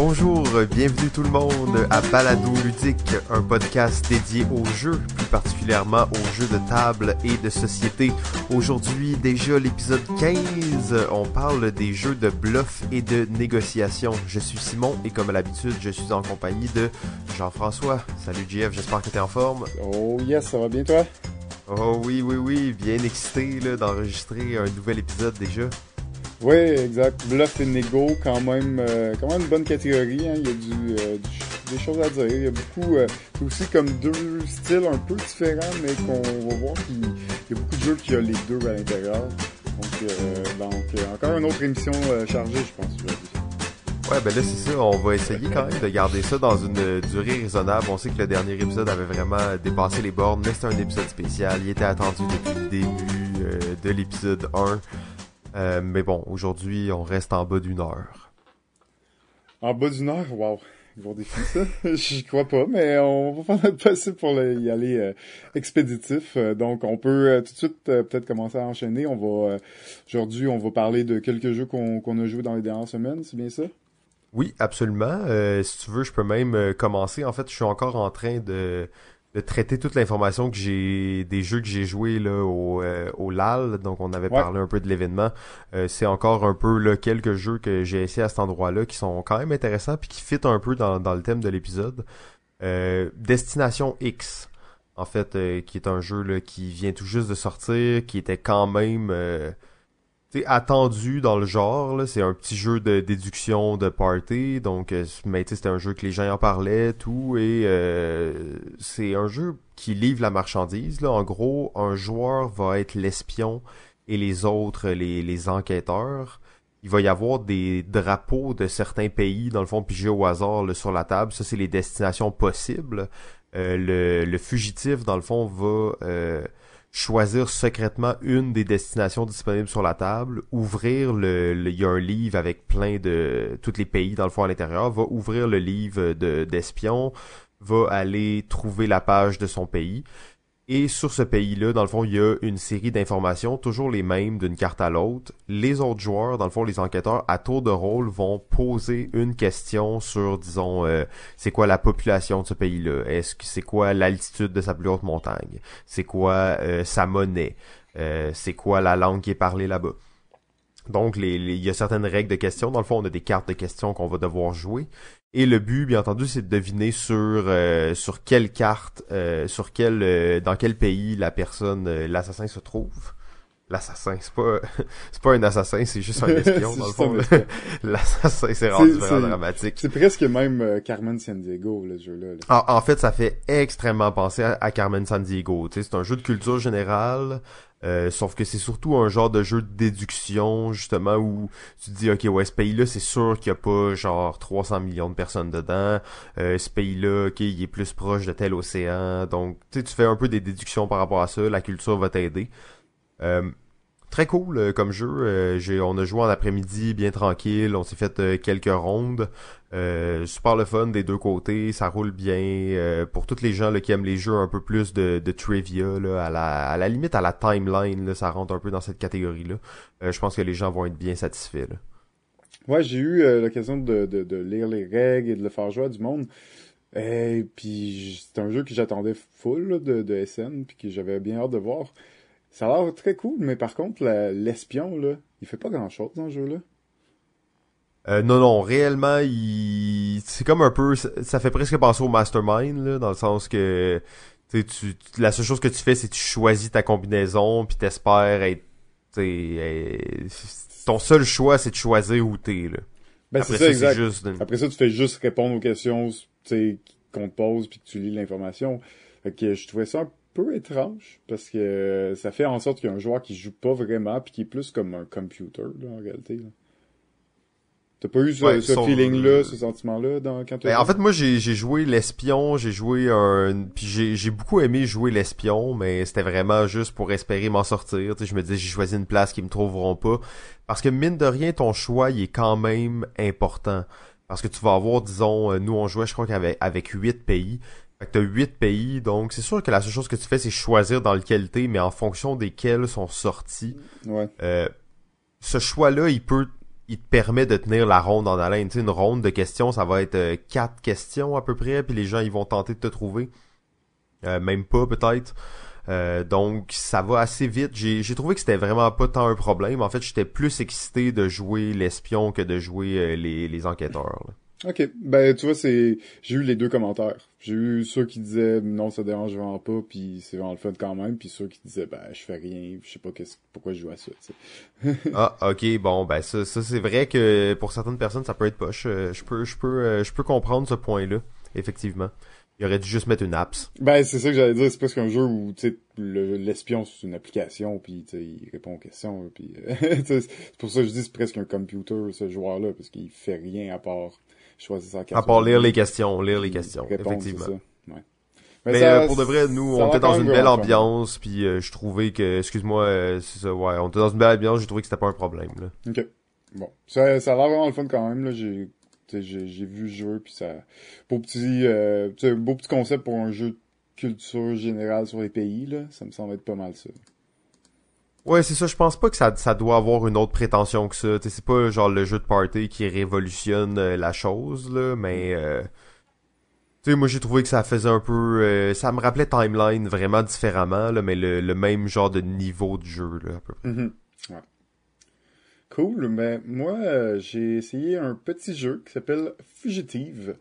Bonjour, bienvenue tout le monde à Balado Ludique, un podcast dédié aux jeux, plus particulièrement aux jeux de table et de société. Aujourd'hui, déjà l'épisode 15, on parle des jeux de bluff et de négociation. Je suis Simon et comme à l'habitude, je suis en compagnie de Jean-François. Salut Jeff, j'espère que tu es en forme. Oh yes, ça va bien toi? Oh oui, oui, oui, bien excité d'enregistrer un nouvel épisode déjà. Oui, exact. Bluff et Nego, quand même, euh, quand même une bonne catégorie. Hein. Il y a du, euh, des choses à dire. Il y a beaucoup, euh, aussi comme deux styles un peu différents, mais qu'on va voir qu'il y a beaucoup de jeux qui ont les deux à l'intérieur. Donc, donc encore une autre émission chargée, je pense. Ouais, ben là, c'est ça. On va essayer quand même de garder ça dans une durée raisonnable. On sait que le dernier épisode avait vraiment dépassé les bornes, mais c'était un épisode spécial. Il était attendu depuis le début de l'épisode 1. Euh, mais bon, aujourd'hui, on reste en bas d'une heure. En bas d'une heure? Wow! Gros défi, ça. J'y crois pas, mais on va faire notre possible pour y aller euh, expéditif. Euh, donc, on peut tout de suite peut-être commencer à enchaîner. On va aujourd'hui, on va parler de quelques jeux qu'on a joués dans les dernières semaines, c'est bien ça? Oui, absolument. si tu veux, je peux même commencer. En fait, je suis encore en train de de traiter toute l'information que j'ai des jeux que j'ai joués là au, euh, au LAL donc on avait parlé un peu de l'événement. Euh, c'est encore un peu là, quelques jeux que j'ai essayé à cet endroit là qui sont quand même intéressants puis qui fit un peu dans, dans le thème de l'épisode. Euh, Destination X en fait qui est un jeu là, qui vient tout juste de sortir qui était quand même attendu dans le genre c'est un petit jeu de déduction de party donc euh, mais c'était un jeu que les gens en parlaient tout et euh, c'est un jeu qui livre la marchandise là. En gros un joueur va être l'espion et les autres les, les enquêteurs. Il va y avoir des drapeaux de certains pays dans le fond pigés au hasard là, sur la table. Ça c'est les destinations possibles. Euh, le, le fugitif dans le fond va choisir secrètement une des destinations disponibles sur la table, ouvrir le, il y a un livre avec plein de tous les pays dans le fond à l'intérieur, va ouvrir le livre de d'espion, va aller trouver la page de son pays et sur ce pays-là, dans le fond, il y a une série d'informations, toujours les mêmes d'une carte à l'autre. Les autres joueurs, dans le fond, les enquêteurs, à tour de rôle, vont poser une question sur, disons, euh, c'est quoi la population de ce pays-là? Est-ce que c'est quoi l'altitude de sa plus haute montagne? C'est quoi euh, sa monnaie? Euh, c'est quoi la langue qui est parlée là-bas? Donc, il y a certaines règles de questions. Dans le fond, on a des cartes de questions qu'on va devoir jouer. Et le but, bien entendu, c'est de deviner sur euh, sur quelle carte, euh, sur quel, euh, dans quel pays la personne, l'assassin se trouve. L'assassin, c'est pas c'est pas un assassin, c'est juste un espion dans le fond. L'assassin, c'est rendu vraiment dramatique. C'est presque même Carmen San Diego le jeu-là. En, fait, ça fait extrêmement penser à, à Carmen San Diego. C'est un jeu de culture générale. Euh, sauf que c'est surtout un genre de jeu de déduction, justement, où tu te dis, ok, ouais, ce pays-là, c'est sûr qu'il n'y a pas, genre, 300 millions de personnes dedans. Euh, ce pays-là, ok, il est plus proche de tel océan. Donc, tu sais, tu fais un peu des déductions par rapport à ça. La culture va t'aider. Euh, Très cool euh, comme jeu. Euh, j'ai, on a joué en après-midi bien tranquille. On s'est fait euh, quelques rondes. super le fun des deux côtés. Ça roule bien. pour toutes les gens qui aiment les jeux un peu plus de, de trivia, à, la, limite à la timeline, là, ça rentre un peu dans cette catégorie-là. je pense que les gens vont être bien satisfaits. Là. Ouais, j'ai eu l'occasion de, lire les règles et de le faire jouer à du monde. Et puis c'est un jeu que j'attendais full de, de SN puis que j'avais bien hâte de voir. Ça a l'air très cool, mais par contre, l'espion, là, il fait pas grand chose dans le jeu-là. Euh, non, non, réellement, il... c'est comme un peu, ça, fait presque penser au mastermind, là, dans le sens que, tu, tu, la seule chose que tu fais, c'est que tu choisis ta combinaison, puis t'espères être, ton seul choix, c'est de choisir où t'es, là. Ben, Après ça, exact. Juste Après ça, tu fais juste répondre aux questions, qu'on te pose, puis que tu lis l'information. Fait que je trouvais ça un peu étrange parce que ça fait en sorte qu'il y a un joueur qui joue pas vraiment puis qui est plus comme un computer là, en réalité. T'as pas eu ce, feeling-là, ce sentiment-là dans quand ben, En fait, moi, j'ai joué l'espion, j'ai joué un... Puis j'ai beaucoup aimé jouer l'espion, mais c'était vraiment juste pour espérer m'en sortir. je me disais, j'ai choisi une place qu'ils me trouveront pas. Parce que, mine de rien, ton choix, il est quand même important. Parce que tu vas avoir, disons, euh, nous, on jouait, je crois qu'avec avec 8 pays. Fait que t'as 8 pays, donc c'est sûr que la seule chose que tu fais, c'est choisir dans lequel t'es, mais en fonction desquels sont sortis. Ouais. Euh, ce choix-là, il peut il te permet de tenir la ronde en haleine. Tu sais, une ronde de questions, ça va être euh, quatre questions à peu près, puis les gens ils vont tenter de te trouver. Euh, même pas peut-être. Euh, donc ça va assez vite. J'ai, j'ai trouvé que c'était vraiment pas tant un problème. En fait, j'étais plus excité de jouer l'espion que de jouer les, les enquêteurs. Ok, ben tu vois, c'est j'ai eu les deux commentaires. J'ai eu ceux qui disaient non, ça dérange vraiment pas, puis c'est vraiment le fun quand même, puis ceux qui disaient ben je fais rien, je sais pas pourquoi je joue à ça. ah ok, bon ben ça, ça c'est vrai que pour certaines personnes ça peut être poche. Euh, je peux je peux euh, je peux comprendre ce point-là, effectivement. Il aurait dû juste mettre une apps. Ben, c'est ça que j'allais dire. C'est parce qu'un jeu où, tu sais, l'espion, c'est une application, puis, tu il répond aux questions, puis, c'est pour ça que je dis c'est presque un computer, ce joueur-là, parce qu'il fait rien à part choisir carte. À part lire les questions, lire les questions, effectivement. Mais, euh, pour de vrai, nous, on était dans une belle ambiance, puis euh, je trouvais que, excuse-moi, euh, c'est ça, ouais, on était dans une belle ambiance, j'ai trouvé que c'était pas un problème, là. Ok. Bon. Ça, ça a l'air vraiment le fun quand même, là, j'ai, j'ai vu le jeu, puis ça, beau petit, euh, beau petit concept pour un jeu de culture générale sur les pays, là, ça me semble être pas mal ça. Ouais, c'est ça. Je pense pas que ça, ça doit avoir une autre prétention que ça. C'est pas genre le jeu de party qui révolutionne euh, la chose, là, mais... Euh, tu sais, moi j'ai trouvé que ça faisait un peu... Euh, ça me rappelait Timeline vraiment différemment, là, mais le, le même genre de niveau de jeu, là, à peu près. Mm-hmm. ouais. Cool, mais moi j'ai essayé un petit jeu qui s'appelle Fugitive.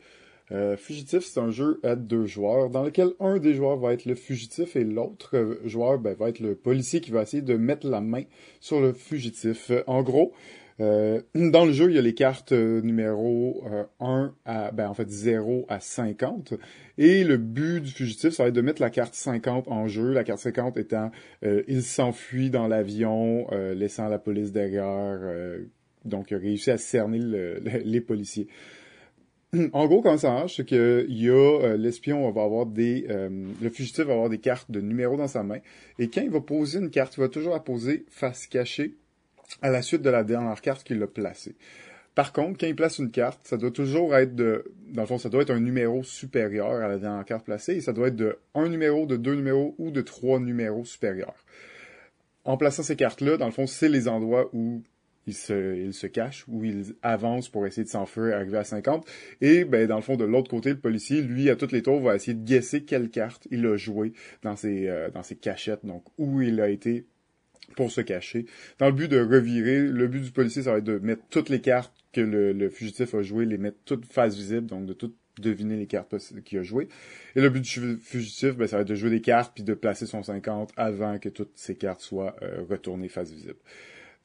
Euh, fugitif, c'est un jeu à deux joueurs dans lequel un des joueurs va être le fugitif et l'autre euh, joueur ben, va être le policier qui va essayer de mettre la main sur le fugitif. Euh, en gros, dans le jeu, il y a les cartes numéro 1 à, ben, en fait, 0 à 50. Et le but du fugitif, ça va être de mettre la carte 50 en jeu. La carte 50 étant, il s'enfuit dans l'avion, laissant la police derrière. donc, il a réussi à cerner les policiers. En gros, comment ça marche, c'est que y a euh, l'espion va avoir des, euh, le fugitif va avoir des cartes de numéros dans sa main, et quand il va poser une carte, il va toujours la poser face cachée à la suite de la dernière carte qu'il a placée. Par contre, quand il place une carte, ça doit toujours être de, dans le fond, ça doit être un numéro supérieur à la dernière carte placée, et ça doit être de un numéro, de deux numéros ou de trois numéros supérieurs. En plaçant ces cartes-là, dans le fond, c'est les endroits où il se, il se cache ou il avance pour essayer de s'enfuir et arriver à 50. Et ben dans le fond de l'autre côté, le policier, lui, à toutes les tours, va essayer de guesser quelle carte il a joué dans ses euh, dans ses cachettes, donc où il a été pour se cacher. Dans le but de revirer, le but du policier, ça va être de mettre toutes les cartes que le, le fugitif a jouées, les mettre toutes face visible, donc de toutes deviner les cartes qu'il a jouées. Et le but du fugitif, ben, ça va être de jouer des cartes puis de placer son 50 avant que toutes ces cartes soient euh, retournées face visible.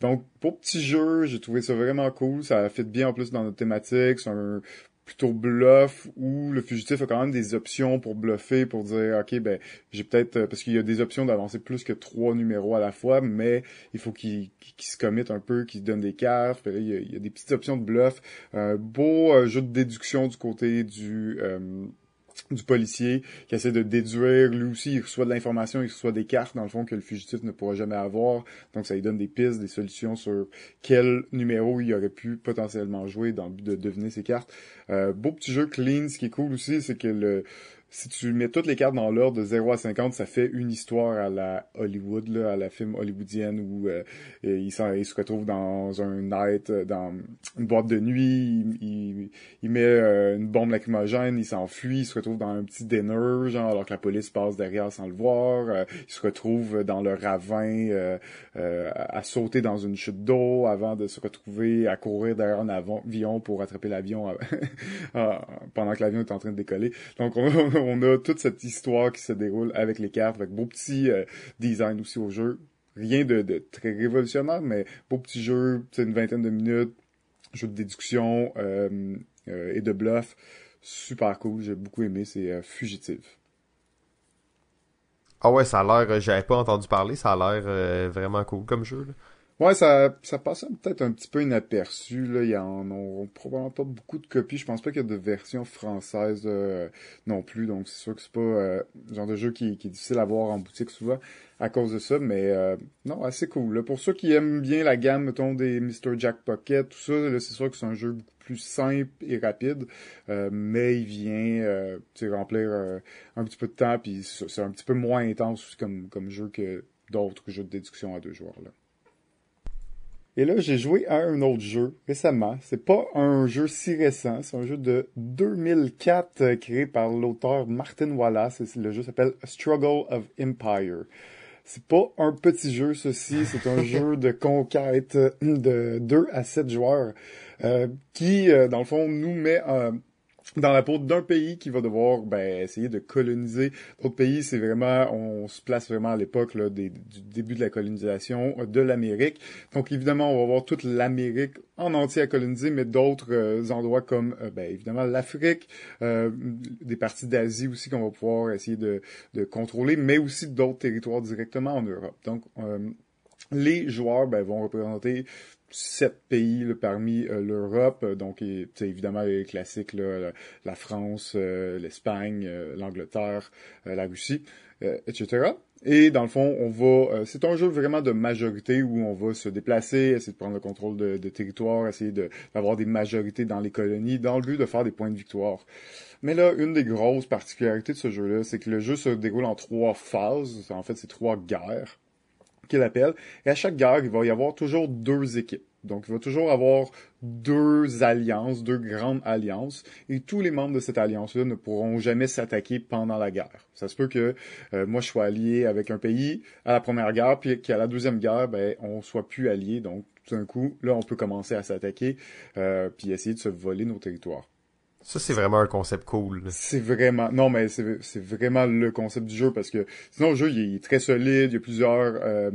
Donc, pour petit jeu, j'ai trouvé ça vraiment cool. Ça fait bien en plus dans notre thématique. C'est un plutôt bluff où le fugitif a quand même des options pour bluffer, pour dire ok ben j'ai peut-être euh, parce qu'il y a des options d'avancer plus que trois numéros à la fois, mais il faut qu'il se commit un peu, qu'il donne des cartes. il, y a, des petites options de bluff. Un beau euh, jeu de déduction du côté du euh, du policier qui essaie de déduire, lui aussi, il reçoit de l'information, il reçoit des cartes, dans le fond, que le fugitif ne pourra jamais avoir. Donc, ça lui donne des pistes, des solutions sur quel numéro il aurait pu potentiellement jouer dans le but de deviner ses cartes. Euh, beau petit jeu clean, ce qui est cool aussi, c'est que le, si tu mets toutes les cartes dans l'ordre de 0 à 50, ça fait une histoire à la Hollywood, là, à la film hollywoodienne où euh, il, se retrouve dans un night, euh, dans une boîte de nuit, il, il, met euh, une bombe lacrymogène, il s'enfuit, il se retrouve dans un petit dinner, genre alors que la police passe derrière sans le voir, il se retrouve dans le ravin à sauter dans une chute d'eau avant de se retrouver à courir derrière un avion pour attraper l'avion pendant que l'avion est en train de décoller. Donc on on a toute cette histoire qui se déroule avec les cartes, avec beau petit euh, design aussi au jeu. Rien de, très révolutionnaire, mais beau petit jeu, une vingtaine de minutes, jeu de déduction euh, euh, et de bluff. Super cool, j'ai beaucoup aimé, c'est fugitif. Ah ouais, ça a l'air, j'avais pas entendu parler, ça a l'air vraiment cool comme jeu. Ouais, ça, ça passait peut-être un petit peu inaperçu. Là. Il y en a probablement pas beaucoup de copies. Je pense pas qu'il y a de version française euh, non plus. Donc c'est sûr que c'est pas euh, le genre de jeu qui, est difficile à voir en boutique souvent à cause de ça. Mais euh, non, assez cool. Pour ceux qui aiment bien la gamme, mettons, des Mr. Jack Pocket, tout ça, c'est sûr que c'est un jeu beaucoup plus simple et rapide. mais il vient remplir un petit peu de temps. Puis c'est un petit peu moins intense comme, comme jeu que d'autres jeux de déduction à deux joueurs. là. Et là, j'ai joué à un autre jeu récemment. C'est pas un jeu si récent, c'est un jeu de 2004 euh, créé par l'auteur Martin Wallace. Le jeu s'appelle Struggle of Empire. C'est pas un petit jeu, ceci. C'est un jeu de conquête de 2 à 7 joueurs euh, qui, euh, dans le fond, nous met dans la peau d'un pays qui va devoir ben, essayer de coloniser d'autres pays. C'est vraiment, on se place vraiment à l'époque du début de la colonisation de l'Amérique. Donc évidemment, on va voir toute l'Amérique en entier à coloniser, mais d'autres euh, endroits comme euh, ben, évidemment l'Afrique, euh, des parties d'Asie aussi qu'on va pouvoir essayer de, de contrôler, mais aussi d'autres territoires directement en Europe. Donc les joueurs ben, vont représenter sept pays parmi euh, l'Europe, euh, donc évidemment les classiques, la France, euh, l'Espagne, l'Angleterre, la Russie, etc. Et dans le fond, on va, c'est un jeu vraiment de majorité où on va se déplacer, essayer de prendre le contrôle de, de territoire, essayer d'avoir des majorités dans les colonies, dans le but de faire des points de victoire. Mais là, une des grosses particularités de ce jeu-là, c'est que le jeu se déroule en trois phases. En fait, c'est trois guerres qu'il appelle. Et à chaque guerre, il va y avoir toujours deux équipes. Donc, il va toujours avoir deux alliances, deux grandes alliances, et tous les membres de cette alliance-là ne pourront jamais s'attaquer pendant la guerre. Ça se peut que euh, moi je sois allié avec un pays à la première guerre, puis qu'à la deuxième guerre, ben on soit plus allié. Donc, tout d'un coup, là, on peut commencer à s'attaquer, euh, puis essayer de se voler nos territoires. Ça, c'est vraiment un concept cool. C'est vraiment... Non, mais c'est vraiment le concept du jeu, parce que sinon, le jeu, il est très solide, il y a plusieurs... Euh,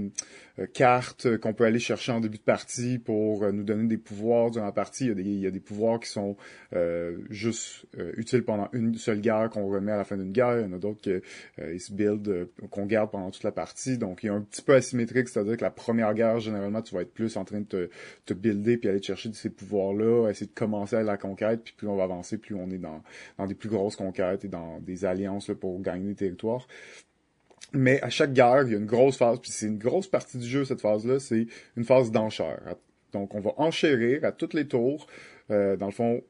cartes qu'on peut aller chercher en début de partie pour euh, nous donner des pouvoirs durant la partie. Il y a des, il y a des pouvoirs qui sont euh, juste utiles pendant une seule guerre qu'on remet à la fin d'une guerre. Il y en a d'autres qui se build qu'on garde pendant toute la partie. Donc il y a un petit peu asymétrique, c'est-à-dire que la première guerre, généralement, tu vas être plus en train de te, te builder puis aller chercher ces pouvoirs-là, essayer de commencer à la conquête, puis plus on va avancer, plus on est dans, dans des plus grosses conquêtes et dans des alliances là, pour gagner des territoires. Mais à chaque guerre, il y a une grosse phase, puis c'est une grosse partie du jeu, cette phase-là, c'est une phase d'enchère. Donc, on va enchérir à toutes les tours. Euh, dans le fond,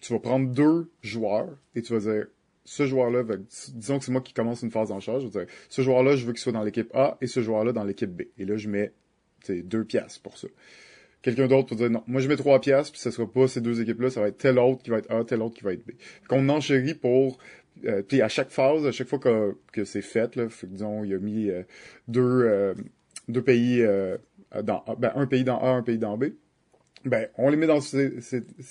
tu vas prendre deux joueurs et tu vas dire, ce joueur-là, disons que c'est moi qui commence une phase d'enchère, je vais dire, ce joueur-là, je veux qu'il soit dans l'équipe A et ce joueur-là dans l'équipe B. Et là, je mets deux pièces pour ça. Quelqu'un d'autre va dire non, moi je mets trois pièces, puis ce sera pas ces deux équipes-là, ça va être tel autre qui va être A, tel autre qui va être B. Qu'on enchérit pour euh, puis à chaque phase, à chaque fois que, que c'est fait, là, disons, il a mis euh, deux, euh, deux pays dans ben, un pays dans A, un pays dans B. Ben, on les met dans ces,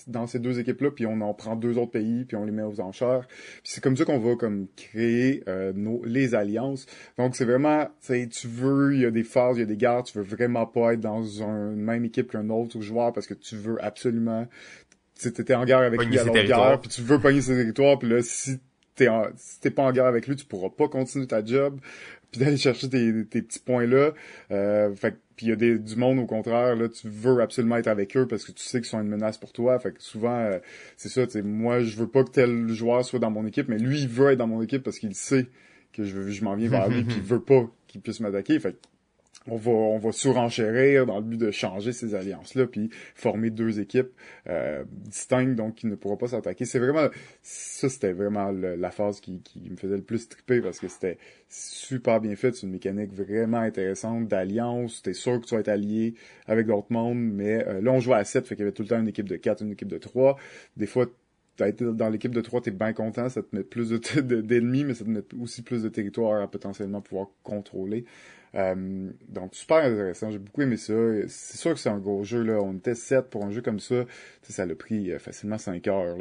dans ces deux équipes-là, puis on en prend deux autres pays, puis on les met aux enchères. Puis c'est comme ça qu'on va comme créer nos les alliances. Donc c'est vraiment, tu veux, il y a des phases, il y a des guerres, tu veux vraiment pas être dans une même équipe qu'un autre joueur parce que tu veux absolument, tu étais en guerre avec lui à l'autre guerre, puis tu veux pogner ses territoires, puis là si si t'es pas en guerre avec lui, tu pourras pas continuer ta job, puis d'aller chercher tes, petits points là. Euh, fait puis il y a des, du monde au contraire là, tu veux absolument être avec eux parce que tu sais qu'ils sont une menace pour toi. Fait que souvent euh, c'est ça, tu moi je veux pas que tel joueur soit dans mon équipe, mais lui il veut être dans mon équipe parce qu'il sait que je, je m'en viens vers lui, puis il veut pas qu'il puisse m'attaquer. Fait on va on va surenchérir dans le but de changer ces alliances là puis former deux équipes euh, distinctes donc qui ne pourront pas s'attaquer. C'est vraiment ça c'était vraiment la phase qui, qui me faisait le plus triper parce que c'était super bien fait. C'est une mécanique vraiment intéressante d'alliance. T'es sûr que tu vas être allié avec d'autres mondes mais euh, là on jouait à 7 fait qu'il y avait tout le temps une équipe de 4 une équipe de 3 des fois t'as été dans l'équipe de 3, t'es bien content, ça te met plus d'ennemis, mais ça te met aussi plus de territoire à potentiellement pouvoir contrôler. Euh, donc super intéressant, j'ai beaucoup aimé ça. C'est sûr que c'est un gros jeu là. On était 7 pour un jeu comme ça. Ça l'a pris euh, facilement 5 heures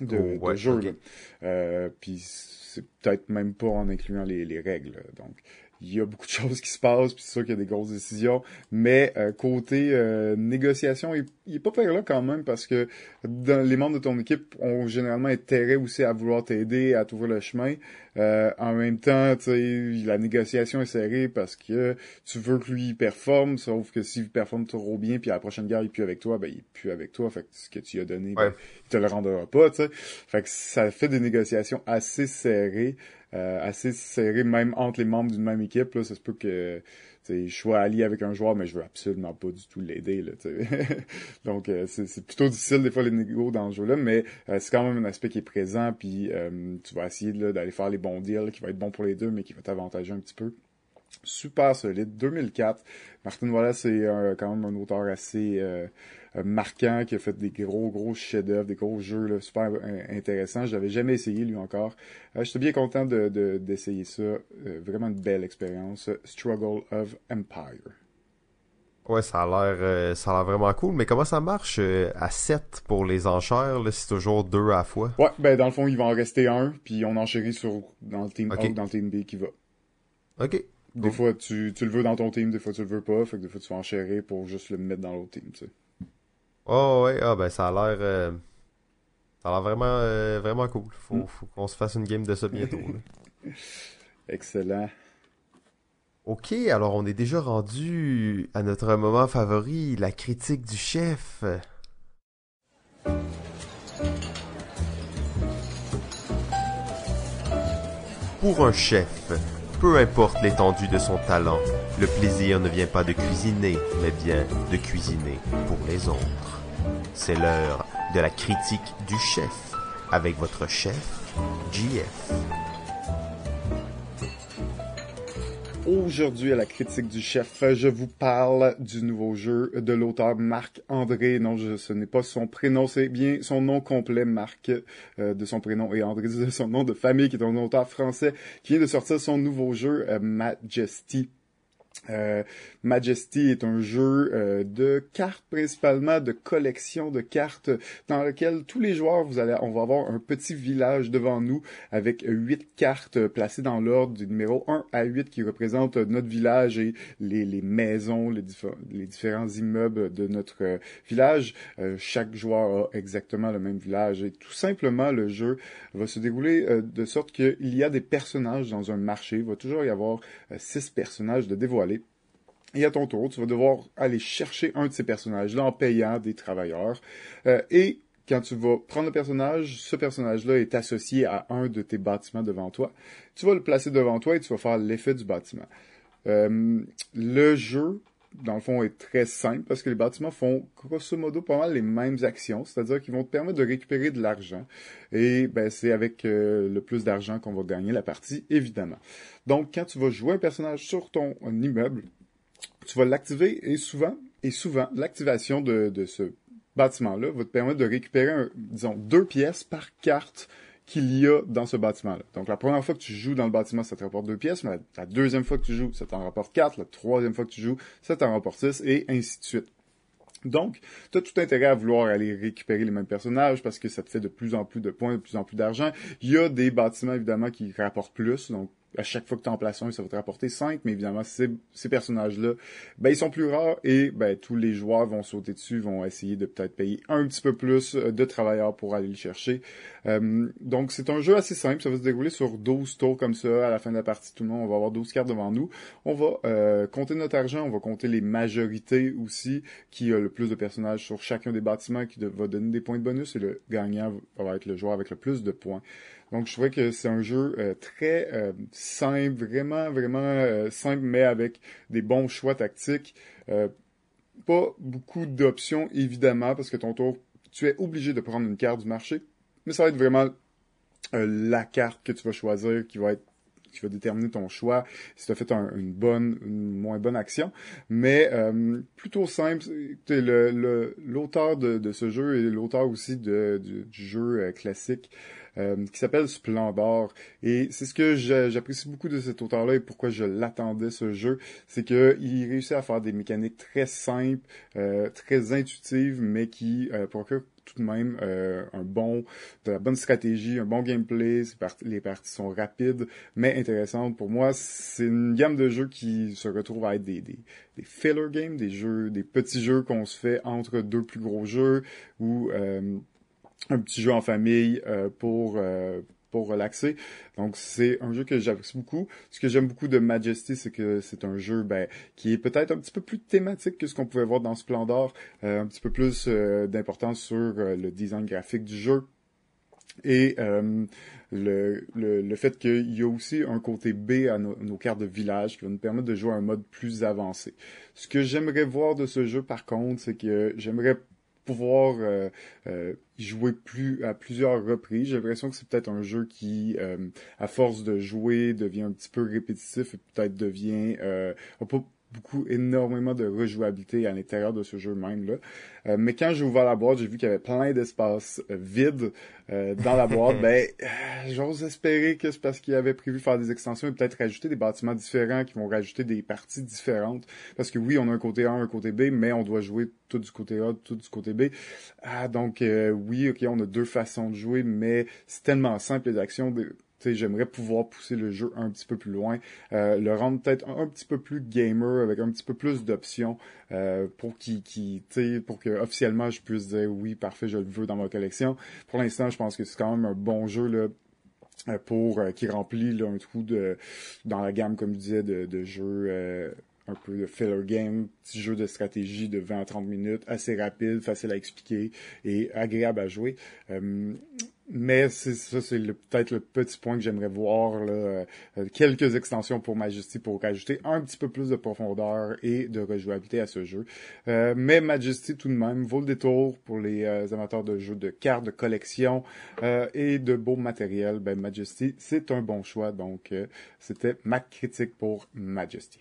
de, oh, jeu. Euh, puis c'est peut-être même pas en incluant les, les règles. Donc il y a beaucoup de choses qui se passent, puis c'est sûr qu'il y a des grosses décisions. Mais euh, côté euh, négociation, il, il est pas par là quand même parce que dans, les membres de ton équipe ont généralement intérêt aussi à vouloir t'aider, à t'ouvrir le chemin. Euh, en même temps, la négociation est serrée parce que tu veux que lui performe, sauf que s'il performe trop bien, puis à la prochaine guerre il pue avec toi, ben il pue avec toi. Fait que ce que tu lui as donné, ben, il te le rendra pas, tu sais. Fait que ça fait des négociations assez serrées. Euh, assez serré même entre les membres d'une même équipe. Là, ça se peut que je sois allié avec un joueur, mais je veux absolument pas du tout l'aider. Donc euh, c'est plutôt difficile des fois les négos dans ce jeu-là, mais euh, c'est quand même un aspect qui est présent, puis tu vas essayer d'aller faire les bons deals qui va être bon pour les deux, mais qui va t'avantager un petit peu. super solide. 2004. Martin Wallace c'est quand même un auteur assez marquant qui a fait des gros gros chefs-d'œuvre, des gros jeux super intéressants. Je l'avais jamais essayé lui encore. J'étais bien content de d'essayer ça. vraiment une belle expérience. Struggle of Empire. Ouais, ça a l'air euh, ça a l'air vraiment cool, mais comment ça marche euh, à 7 pour les enchères là, c'est toujours deux à la fois? Ouais, ben dans le fond, il va en rester un, puis on enchérit sur dans le team A ou dans le team B qui va. OK. Des fois tu, tu le veux dans ton team, des fois tu le veux pas, fait que des fois tu vas enchérir pour juste le mettre dans l'autre team, tu sais. Oh ouais, ah ben ça a l'air euh, ça a l'air vraiment vraiment cool. Faut, mm. faut qu'on se fasse une game de ça bientôt. Excellent. Ok, alors on est déjà rendu à notre moment favori, la critique du chef. Pour un chef, peu importe l'étendue de son talent, le plaisir ne vient pas de cuisiner, mais bien de cuisiner pour les autres. C'est l'heure de la critique du chef, avec votre chef, JF. Aujourd'hui, à la critique du chef, je vous parle du nouveau jeu de l'auteur Marc-André. Non, ce n'est pas son prénom, c'est bien son nom complet, Marc, euh, de son prénom, et André de son nom de famille, qui est un auteur français, qui vient de sortir son nouveau jeu, euh, Majesty. Euh, Majesty est un jeu euh, de cartes principalement, de collection de cartes dans lequel tous les joueurs, vous allez, on va avoir un petit village devant nous avec huit cartes placées dans l'ordre du numéro 1 à 8 qui représentent notre village et les, les maisons, les, les, différents immeubles de notre euh, village. chaque joueur a exactement le même village et tout simplement le jeu va se dérouler de sorte qu'il y a des personnages dans un marché. Il va toujours y avoir six personnages de dévoiler et à ton tour, tu vas devoir aller chercher un de ces personnages-là en payant des travailleurs. Euh, et quand tu vas prendre le personnage, ce personnage-là est associé à un de tes bâtiments devant toi. Tu vas le placer devant toi et tu vas faire l'effet du bâtiment. Euh, le jeu, dans le fond, est très simple parce que les bâtiments font grosso modo pas mal les mêmes actions, c'est-à-dire qu'ils vont te permettre de récupérer de l'argent. Et ben, c'est avec euh, le plus d'argent qu'on va gagner la partie, évidemment. Donc, quand tu vas jouer un personnage sur ton immeuble, tu vas l'activer et souvent, et souvent, l'activation de, de ce bâtiment-là va te permettre de récupérer, disons, deux pièces par carte qu'il y a dans ce bâtiment-là. Donc, la première fois que tu joues dans le bâtiment, ça te rapporte deux pièces, mais la, deuxième fois que tu joues, ça t'en rapporte quatre, la troisième fois que tu joues, ça t'en rapporte six, et ainsi de suite. Donc, tu as tout intérêt à vouloir aller récupérer les mêmes personnages parce que ça te fait de plus en plus de points, de plus en plus d'argent. Il y a des bâtiments, évidemment, qui rapportent plus, donc à chaque fois que tu en places un, ça va te rapporter 5, mais évidemment, ces, ces personnages-là, ben, ils sont plus rares et ben, tous les joueurs vont sauter dessus, vont essayer de peut-être payer un petit peu plus euh, de travailleurs pour aller le chercher. Euh, donc, c'est un jeu assez simple, ça va se dérouler sur 12 tours comme ça. À la fin de la partie, tout le monde, on va avoir 12 cartes devant nous. On va euh, compter notre argent, on va compter les majorités aussi, qui a le plus de personnages sur chacun des bâtiments, qui va donner des points de bonus, et le gagnant va être le joueur avec le plus de points. Donc, je trouvais que c'est un jeu euh, très euh, simple, vraiment, vraiment euh, simple, mais avec des bons choix tactiques. pas beaucoup d'options, évidemment, parce que ton tour, tu es obligé de prendre une carte du marché, mais ça va être vraiment la carte que tu vas choisir qui va être qui va déterminer ton choix, si tu as fait une bonne, une moins bonne action. Mais plutôt simple, l'auteur de, de, ce jeu et l'auteur aussi de, du, jeu classique euh, qui s'appelle Splendor. Et c'est ce que j'apprécie beaucoup de cet auteur-là et pourquoi je l'attendais ce jeu, c'est qu'il réussit à faire des mécaniques très simples, euh, très intuitives, mais qui euh, procurent tout de même euh, un bon, de la bonne stratégie, un bon gameplay. les parties sont rapides, mais intéressantes. Pour moi, c'est une gamme de jeux qui se retrouve à être des, filler games, des jeux, des petits jeux qu'on se fait entre deux plus gros jeux ou euh, un petit jeu en famille euh, pour euh, pour relaxer. Donc c'est un jeu que j'apprécie beaucoup. Ce que j'aime beaucoup de Majesty, c'est que c'est un jeu ben, qui est peut-être un petit peu plus thématique que ce qu'on pouvait voir dans Splendor, euh, un petit peu plus d'importance sur le design graphique du jeu. Et le, le, le, fait qu'il y a aussi un côté B à nos cartes de village qui va nous permettre de jouer à un mode plus avancé. Ce que j'aimerais voir de ce jeu, par contre, c'est que j'aimerais pouvoir y jouer plus à plusieurs reprises. J'ai l'impression que c'est peut-être un jeu qui, à force de jouer, devient un petit peu répétitif et peut-être devient beaucoup, énormément de rejouabilité à l'intérieur de ce jeu même là. Euh, mais quand j'ai ouvert la boîte, j'ai vu qu'il y avait plein d'espaces euh, vides euh, dans la boîte. ben, j'ose espérer que c'est parce qu'il avait prévu faire des extensions et peut-être rajouter des bâtiments différents qui vont rajouter des parties différentes. Parce que oui, on a un côté A, un côté B, mais on doit jouer tout du côté A, tout du côté B. Ah, donc oui, ok, on a deux façons de jouer, mais c'est tellement simple les actions j'aimerais pouvoir pousser le jeu un petit peu plus loin, euh, le rendre peut-être un, petit peu plus gamer avec un petit peu plus d'options euh, pour qui qui pour que officiellement je puisse dire oui parfait je le veux dans ma collection. Pour l'instant, je pense que c'est quand même un bon jeu là euh, pour qui remplit là, un trou de dans la gamme comme je disais de, de jeux un peu de filler game, petit jeu de stratégie de 20 à 30 minutes, assez rapide, facile à expliquer et agréable à jouer. Euh, mais ça, c'est peut-être le petit point que j'aimerais voir. Là, euh, quelques extensions pour Majesty pour rajouter un petit peu plus de profondeur et de rejouabilité à ce jeu. Euh, mais Majesty tout de même vaut le détour pour les amateurs de jeux de cartes, de collection et de beau matériel. Ben, Majesty, c'est un bon choix. Donc, c'était ma critique pour Majesty.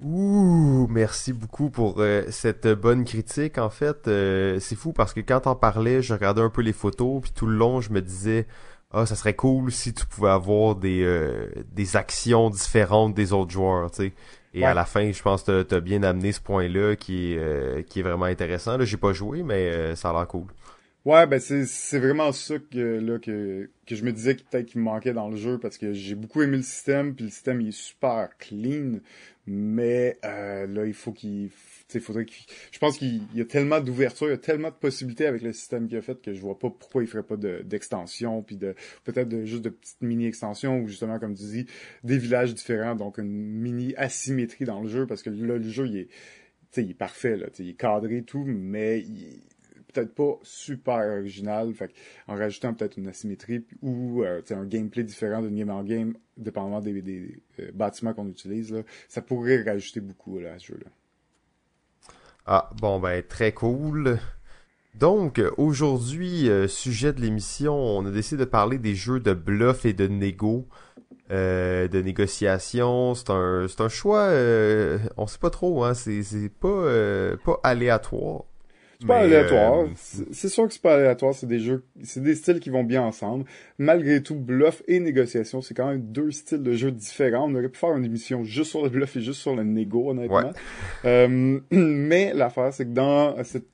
Ouh, merci beaucoup pour euh, cette bonne critique. En fait, euh, c'est fou parce que quand t'en parlais, je regardais un peu les photos, puis tout le long, je me disais, ah, ça serait cool si tu pouvais avoir des euh, des actions différentes des autres joueurs, tu sais. Et à la fin, je pense que t'as as bien amené ce point-là qui est qui est vraiment intéressant. Là, j'ai pas joué, mais ça a l'air cool. Ouais, ben c'est vraiment ça que là que que je me disais que peut-être qu'il me manquait dans le jeu parce que j'ai beaucoup aimé le système puis le système il est super clean mais euh, là, il faut qu'il... faudrait qu'il... Je pense qu'il y a tellement d'ouverture, il y a tellement de possibilités avec le système qu'il a fait que je vois pas pourquoi il ferait pas d'extension, puis de peut-être de, juste de petites mini-extensions, ou justement, comme tu dis, des villages différents, donc une mini-asymétrie dans le jeu, parce que là, le jeu, il est, il est parfait, là, il est cadré tout, mais il peut-être pas super original. Fait en rajoutant peut-être une asymétrie ou euh, un gameplay différent de game en game, dépendamment des, euh, bâtiments qu'on utilise, ça pourrait rajouter beaucoup à ce jeu-là. Ah, bon, ben, très cool. Donc, aujourd'hui, euh, sujet de l'émission, on a décidé de parler des jeux de bluff et de négo, de négociation. C'est un, c'est un choix, on sait pas trop, hein, c'est, c'est pas, pas aléatoire. C'est pas aléatoire. Euh, c'est sûr que c'est pas aléatoire. C'est des jeux, c'est des styles qui vont bien ensemble. Malgré tout, bluff et négociation, c'est quand même deux styles de jeux différents. On aurait pu faire une émission juste sur le bluff et juste sur le négo, honnêtement. Euh, mais l'affaire, c'est que dans cette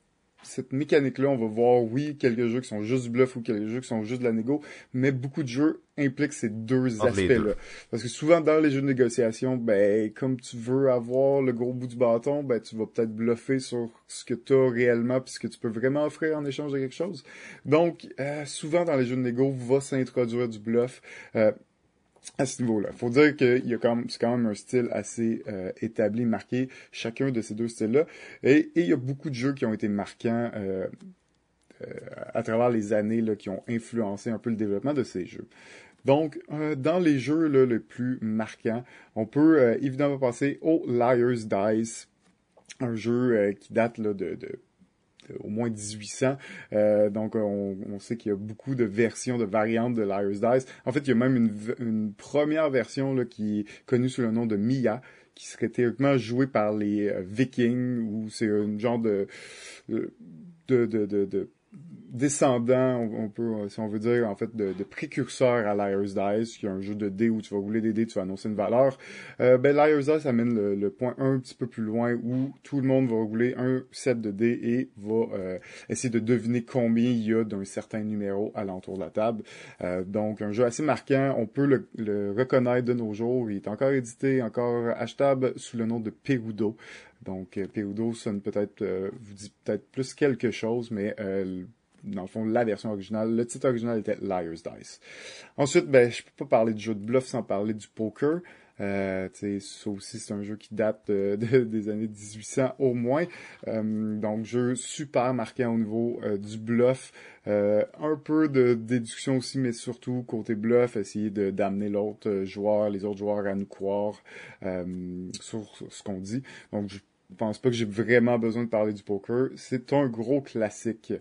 cette mécanique-là, on va voir, oui, quelques jeux qui sont juste du bluff ou quelques jeux qui sont juste de la négo, mais beaucoup de jeux impliquent ces deux aspects-là. Parce que souvent, dans les jeux de négociation, ben, comme tu veux avoir le gros bout du bâton, ben, tu vas peut-être bluffer sur ce que tu as réellement puis ce que tu peux vraiment offrir en échange de quelque chose. Donc, euh, souvent, dans les jeux de négo, va s'introduire du bluff. Euh, à ce niveau-là. Faut dire même, c'est quand même un style assez euh, établi, marqué, chacun de ces deux styles-là. Et, il y a beaucoup de jeux qui ont été marquants euh, euh, à travers les années là, qui ont influencé un peu le développement de ces jeux. Donc, dans les jeux là, les plus marquants, on peut évidemment passer au Liar's Dice, un jeu qui date là, de, de au moins 1800. Euh, donc, on, sait qu'il y a beaucoup de versions, de variantes de Liar's Dice. En fait, il y a même une, première version là, qui est connue sous le nom de Mia, qui serait théoriquement jouée par les euh, Vikings, ou c'est un genre de descendant, on, peut, si on veut dire, en fait, de, de précurseur à Liar's Dice, qui est un jeu de dés où tu vas rouler des dés, tu vas annoncer une valeur. Euh, ben, Liar's Dice amène le, point un petit peu plus loin où tout le monde va rouler un set de dés et va euh, essayer de deviner combien il y a d'un certain numéro à l'entour de la table. Euh, donc, un jeu assez marquant. On peut le, le, reconnaître de nos jours. Il est encore édité, encore achetable sous le nom de Perudo. Donc, Perudo sonne peut-être, vous dit peut-être plus quelque chose, mais dans le fond, la version originale. Le titre original était Liar's Dice. Ensuite, ben, je peux pas parler du jeu de bluff sans parler du poker. Euh, ça aussi, c'est un jeu qui date euh, des années 1800 au moins. Euh, donc, jeu super marqué au niveau euh, du bluff. un peu de déduction aussi, mais surtout côté bluff, essayer d'amener l'autre joueur, les autres joueurs à nous croire sur ce qu'on dit. Donc, pense pas que j'ai vraiment besoin de parler du poker? C'est un gros classique.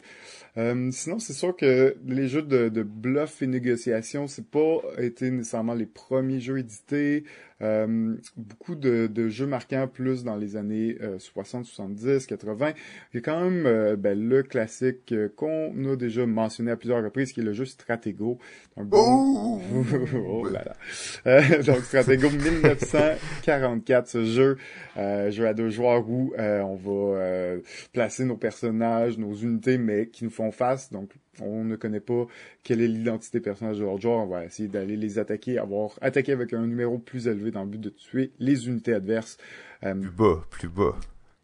Euh, sinon, c'est sûr que les jeux de, de bluff et négociation, c'est pas été nécessairement les premiers jeux édités. Euh, beaucoup de, de, jeux marquants plus dans les années 60, 70, 80. Il y a quand même euh, ben, le classique qu'on a déjà mentionné à plusieurs reprises, qui est le jeu Stratego. Un bon... oh là là. Euh, donc Stratego 1944, ce jeu, jeu à deux joueurs où on va placer nos personnages, nos unités, mais qui nous font face. Donc on ne connaît pas quelle est l'identité personnage de leur joueur. On va essayer d'aller les attaquer, avoir attaqué avec un numéro plus élevé dans le but de tuer les unités adverses. Euh, plus bas, plus bas.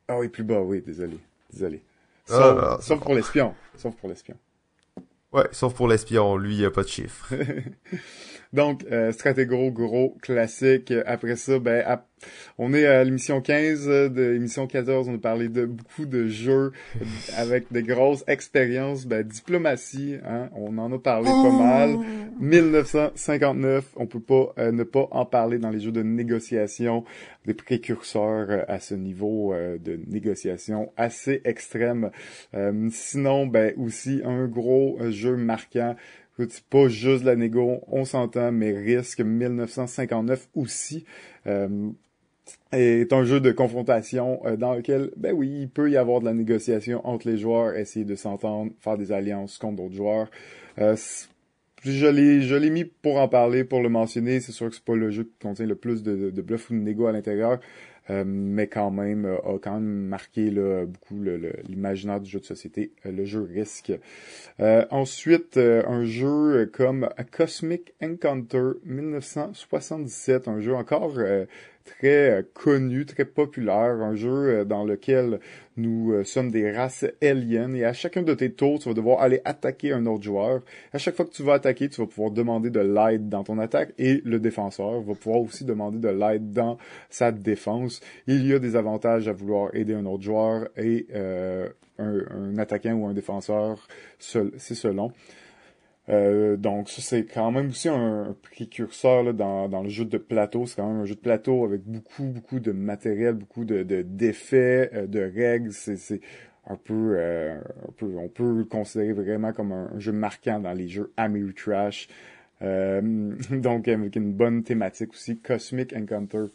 Ah oui, plus bas, oui, désolé. Désolé. Ah, sauf, pour l'espion. Sauf pour l'espion. Ouais, sauf pour l'espion, lui, il n'y a pas de chiffre. Donc, euh, Stratégro, gros classique. Après ça, ben, on est à l'émission 15, de l'émission 14, on a parlé de beaucoup de jeux avec des grosses expériences, ben, diplomatie, hein, on en a parlé pas mal. 1959, on peut pas euh, ne pas en parler dans les jeux de négociation, des précurseurs euh, à ce niveau euh, de négociation assez extrême. sinon, ben aussi un gros jeu marquant c'est pas juste la négo, on s'entend, mais Risque 1959 aussi euh, est un jeu de confrontation euh, dans lequel, ben oui, il peut y avoir de la négociation entre les joueurs, essayer de s'entendre, faire des alliances contre d'autres joueurs. Euh, je l'ai, je l'ai mis pour en parler, pour le mentionner. C'est sûr que c'est pas le jeu qui contient le plus de, de bluff ou de négo à l'intérieur. Euh, mais quand même euh, a quand même marqué là, beaucoup l'imaginaire du jeu de société, euh, le jeu Risk. ensuite, un jeu comme Cosmic Encounter 1977, un jeu encore très euh, connu, très populaire, un jeu euh, dans lequel nous euh, sommes des races aliens et à chacun de tes tours, tu vas devoir aller attaquer un autre joueur. À chaque fois que tu vas attaquer, tu vas pouvoir demander de l'aide dans ton attaque et le défenseur va pouvoir aussi demander de l'aide dans sa défense. Il y a des avantages à vouloir aider un autre joueur et un, attaquant ou un défenseur, c'est selon. Euh, donc ça c'est quand même aussi un, précurseur là, dans, dans le jeu de plateau. C'est quand même un jeu de plateau avec beaucoup beaucoup de matériel, beaucoup de d'effets, de, euh, de, règles. C'est un peu, euh, un peu, on peut le considérer vraiment comme un, jeu marquant dans les jeux Ameritrash. Euh, donc avec une bonne thématique aussi, Cosmic Encounter.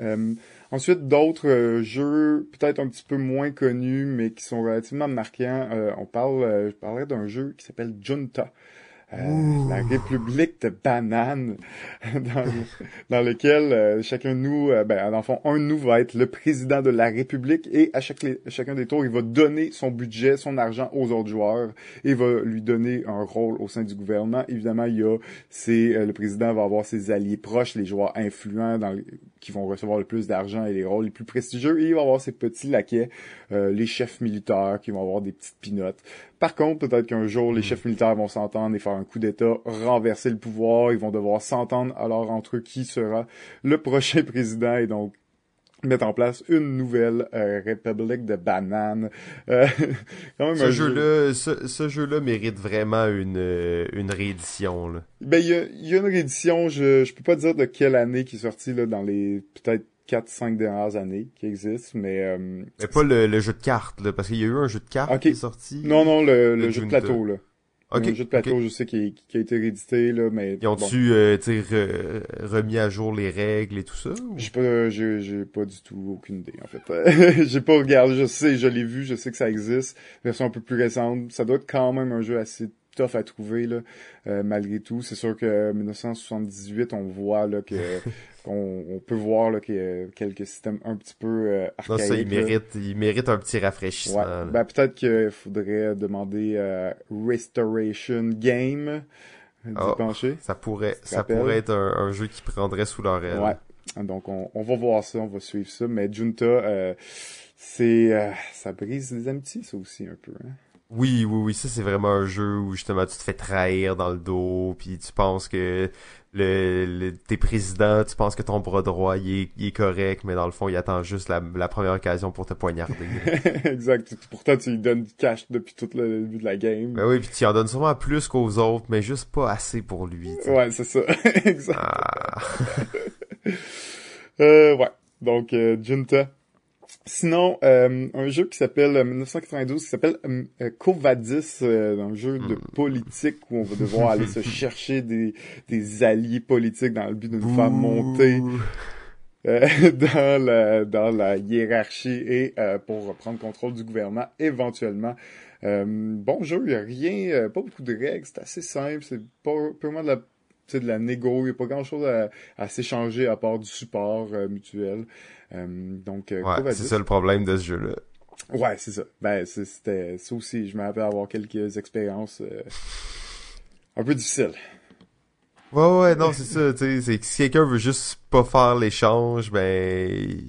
Euh, Ensuite, d'autres euh, jeux peut-être un petit peu moins connus, mais qui sont relativement marquants. Euh, on parle, je parlerai d'un jeu qui s'appelle Junta. Euh, la République de bananes, dans, dans lequel euh, chacun de nous, euh, ben, en fond, un de nous va être le président de la République et à chaque, chacun des tours, il va donner son budget, son argent aux autres joueurs et va lui donner un rôle au sein du gouvernement. Évidemment, il y a, c'est le président va avoir ses alliés proches, les joueurs influents dans, qui vont recevoir le plus d'argent et les rôles les plus prestigieux et il va avoir ses petits laquais, les chefs militaires qui vont avoir des petites pinottes. Par contre, peut-être qu'un jour, les hmm. chefs militaires vont s'entendre et faire un coup d'État, renverser le pouvoir. Ils vont devoir s'entendre alors entre eux qui sera le prochain président et donc mettre en place une nouvelle euh, république de bananes. Euh, ce jeu-là, ce, jeu-là mérite vraiment une, euh, une réédition. Là. Ben il y a, y a, une réédition, je je peux pas dire de quelle année qui est sortie là dans les peut-être 4-5 dernières années qui existent, mais... Euh, mais pas le, jeu de cartes, là, parce qu'il y a eu un jeu de cartes qui est sorti. Non, non, le, jeu de plateau, là. Okay, jeu de plateau, je sais, qui, qui, a été réédité, là, mais... Ils ont-tu, euh, remis à jour les règles et tout ça? J'ai pas, j'ai, pas du tout aucune idée, en fait. j'ai pas regardé, je sais, je l'ai vu, je sais que ça existe. Version un peu plus récente. Ça doit être quand même un jeu assez tough à trouver, là, euh, malgré tout. C'est sûr que 1978, on voit, là, que on, peut voir là, qu'il y a quelques systèmes un petit peu euh, archaïques. ça, il mérite, il mérite un petit rafraîchissement. Ben, peut-être qu'il faudrait demander euh, Restoration Game oh, pencher. Ça pourrait, ça pourrait être un, jeu qui prendrait sous leur aile. Ouais. Donc on, on va voir ça, on va suivre ça. Mais Junta, euh, c'est, euh, ça brise les amitiés, ça aussi un peu. Hein? Oui, oui, oui, ça c'est vraiment un jeu où justement tu te fais trahir dans le dos, puis tu penses que le, le t'es président, tu penses que ton bras droit il est, correct, mais dans le fond il attend juste la, la première occasion pour te poignarder. exact. Pourtant tu lui donnes du cash depuis tout le début de la game. Ben oui, puis tu en donnes sûrement plus qu'aux autres, mais juste pas assez pour lui. Ouais, c'est ça. exact. Ah. euh, ouais. Donc euh, Junta Sinon, euh, un jeu qui s'appelle 1992, qui s'appelle Covadis, un jeu de hmm. politique où on va devoir aller se chercher des, des alliés politiques dans le but de nous faire monter dans la dans la hiérarchie et pour prendre contrôle du gouvernement éventuellement. bon jeu, il n'y a rien, pas beaucoup de règles, c'est assez simple, c'est pas purement de la de la négo, il n'y a pas grand chose à, s'échanger à part du support euh, mutuel. Euh, donc, euh, ouais, c'est ça le problème de ce jeu-là. Ouais, c'est ça. Ben, c'était ça aussi. Je me rappelle avoir quelques expériences un peu difficiles. Ouais, ouais, non, c'est ça. Tu sais, si quelqu'un veut juste pas faire l'échange, ben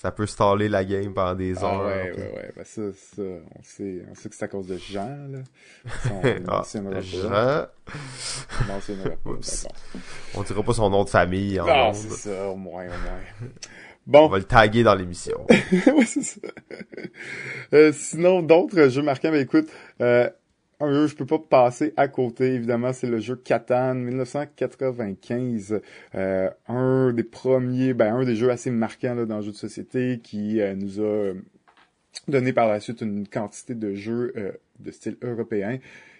ça peut staller la game pendant des ah, heures. Ouais, ouais, ouais. Ben ça, ça, on sait, on sait que c'est à cause de Jean, là. Son ah, Jean. On dira pas son nom de famille. En non, c'est ça, au moins, au moins. Bon. On va le taguer dans l'émission. ouais, c'est ça. Euh, sinon, d'autres jeux marquants, ben écoute, euh, un jeu je peux pas passer à côté, évidemment, c'est le jeu Catan 1995. Euh, un des premiers, ben un des jeux assez marquants là, dans le jeu de société qui euh, nous a euh, donné par la suite une quantité de jeux de style européen.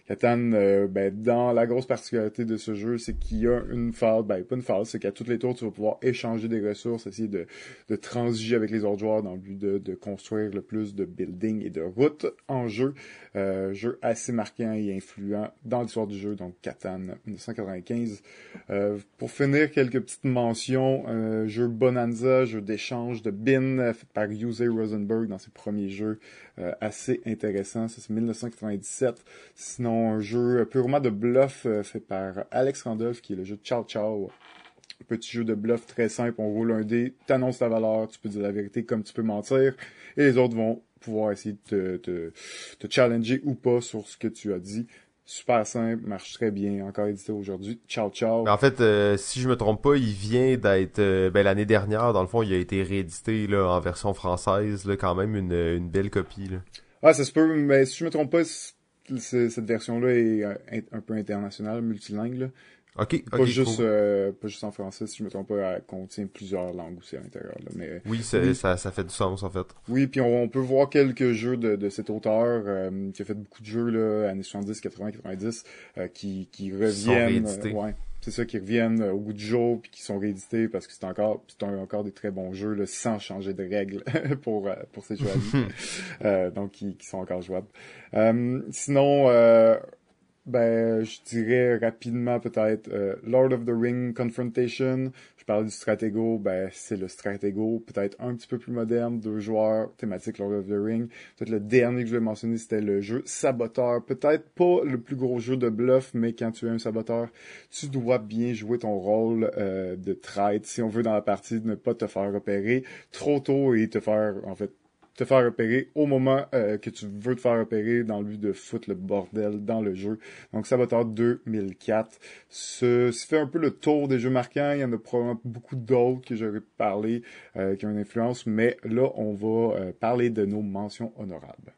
Catan, euh, ben, dans la grosse particularité de ce jeu, c'est qu'il y a une phase, ben pas une phase, c'est qu'à tous les tours, tu vas pouvoir échanger des ressources, essayer de, de transiger avec les autres joueurs dans le but de, de construire le plus de building et de routes en jeu. Euh, jeu assez marquant et influent dans l'histoire du jeu, donc Catan 1995. Euh, pour finir, quelques petites mentions. Euh, jeu Bonanza, jeu d'échange de bin fait par Yusei Rosenberg dans ses premiers jeux. Euh, assez intéressant. Ça, c'est 1997. Sinon, un jeu purement de bluff euh, fait par Alex Randolph, qui est le jeu Ciao Ciao. Petit jeu de bluff très simple. On roule un dé, t'annonces ta valeur, tu peux dire la vérité comme tu peux mentir. Et les autres vont pouvoir essayer de te, te, te challenger ou pas sur ce que tu as dit. Super simple, marche très bien, encore édité aujourd'hui. Ciao, ciao. en fait, euh, si je me trompe pas, il vient d'être euh, ben, l'année dernière, dans le fond, il a été réédité là, en version française, là, quand même une, une belle copie. Là. Ah, ça se peut, mais si je me trompe pas, cette version-là est euh, un peu internationale, multilingue. Là. Ok, pas juste euh, pas juste en français, si je me trompe pas, elle contient plusieurs langues aussi à l'intérieur. Mais oui, Ça, ça fait du sens en fait. Oui, puis on, peut voir quelques jeux de, de cet auteur euh, qui a fait beaucoup de jeux là, années 70, 80, 90, qui qui reviennent. Euh, ouais, c'est ça qui reviennent au bout du jour puis qui sont réédités parce que c'est encore c'est encore des très bons jeux là, sans changer de règles pour pour ces jeux à donc qui, qui sont encore jouables. sinon ben, je dirais rapidement peut-être euh, Lord of the Ring Confrontation. Je parle du Stratego, ben c'est le Stratego, peut-être un petit peu plus moderne, deux joueurs, thématique Lord of the Ring. Peut-être le dernier que je vais mentionner, c'était le jeu Saboteur. Peut-être pas le plus gros jeu de bluff, mais quand tu es un saboteur, tu dois bien jouer ton rôle euh, de traite, si on veut dans la partie, de ne pas te faire repérer trop tôt et te faire en fait te faire repérer au moment euh, que tu veux te faire repérer dans le but de foutre le bordel dans le jeu. Donc Saboteur 2004. Ce, fait un peu le tour des jeux marquants. Il y en a probablement beaucoup d'autres que j'aurais parlé euh, qui ont une influence, mais là on va euh, parler de nos mentions honorables.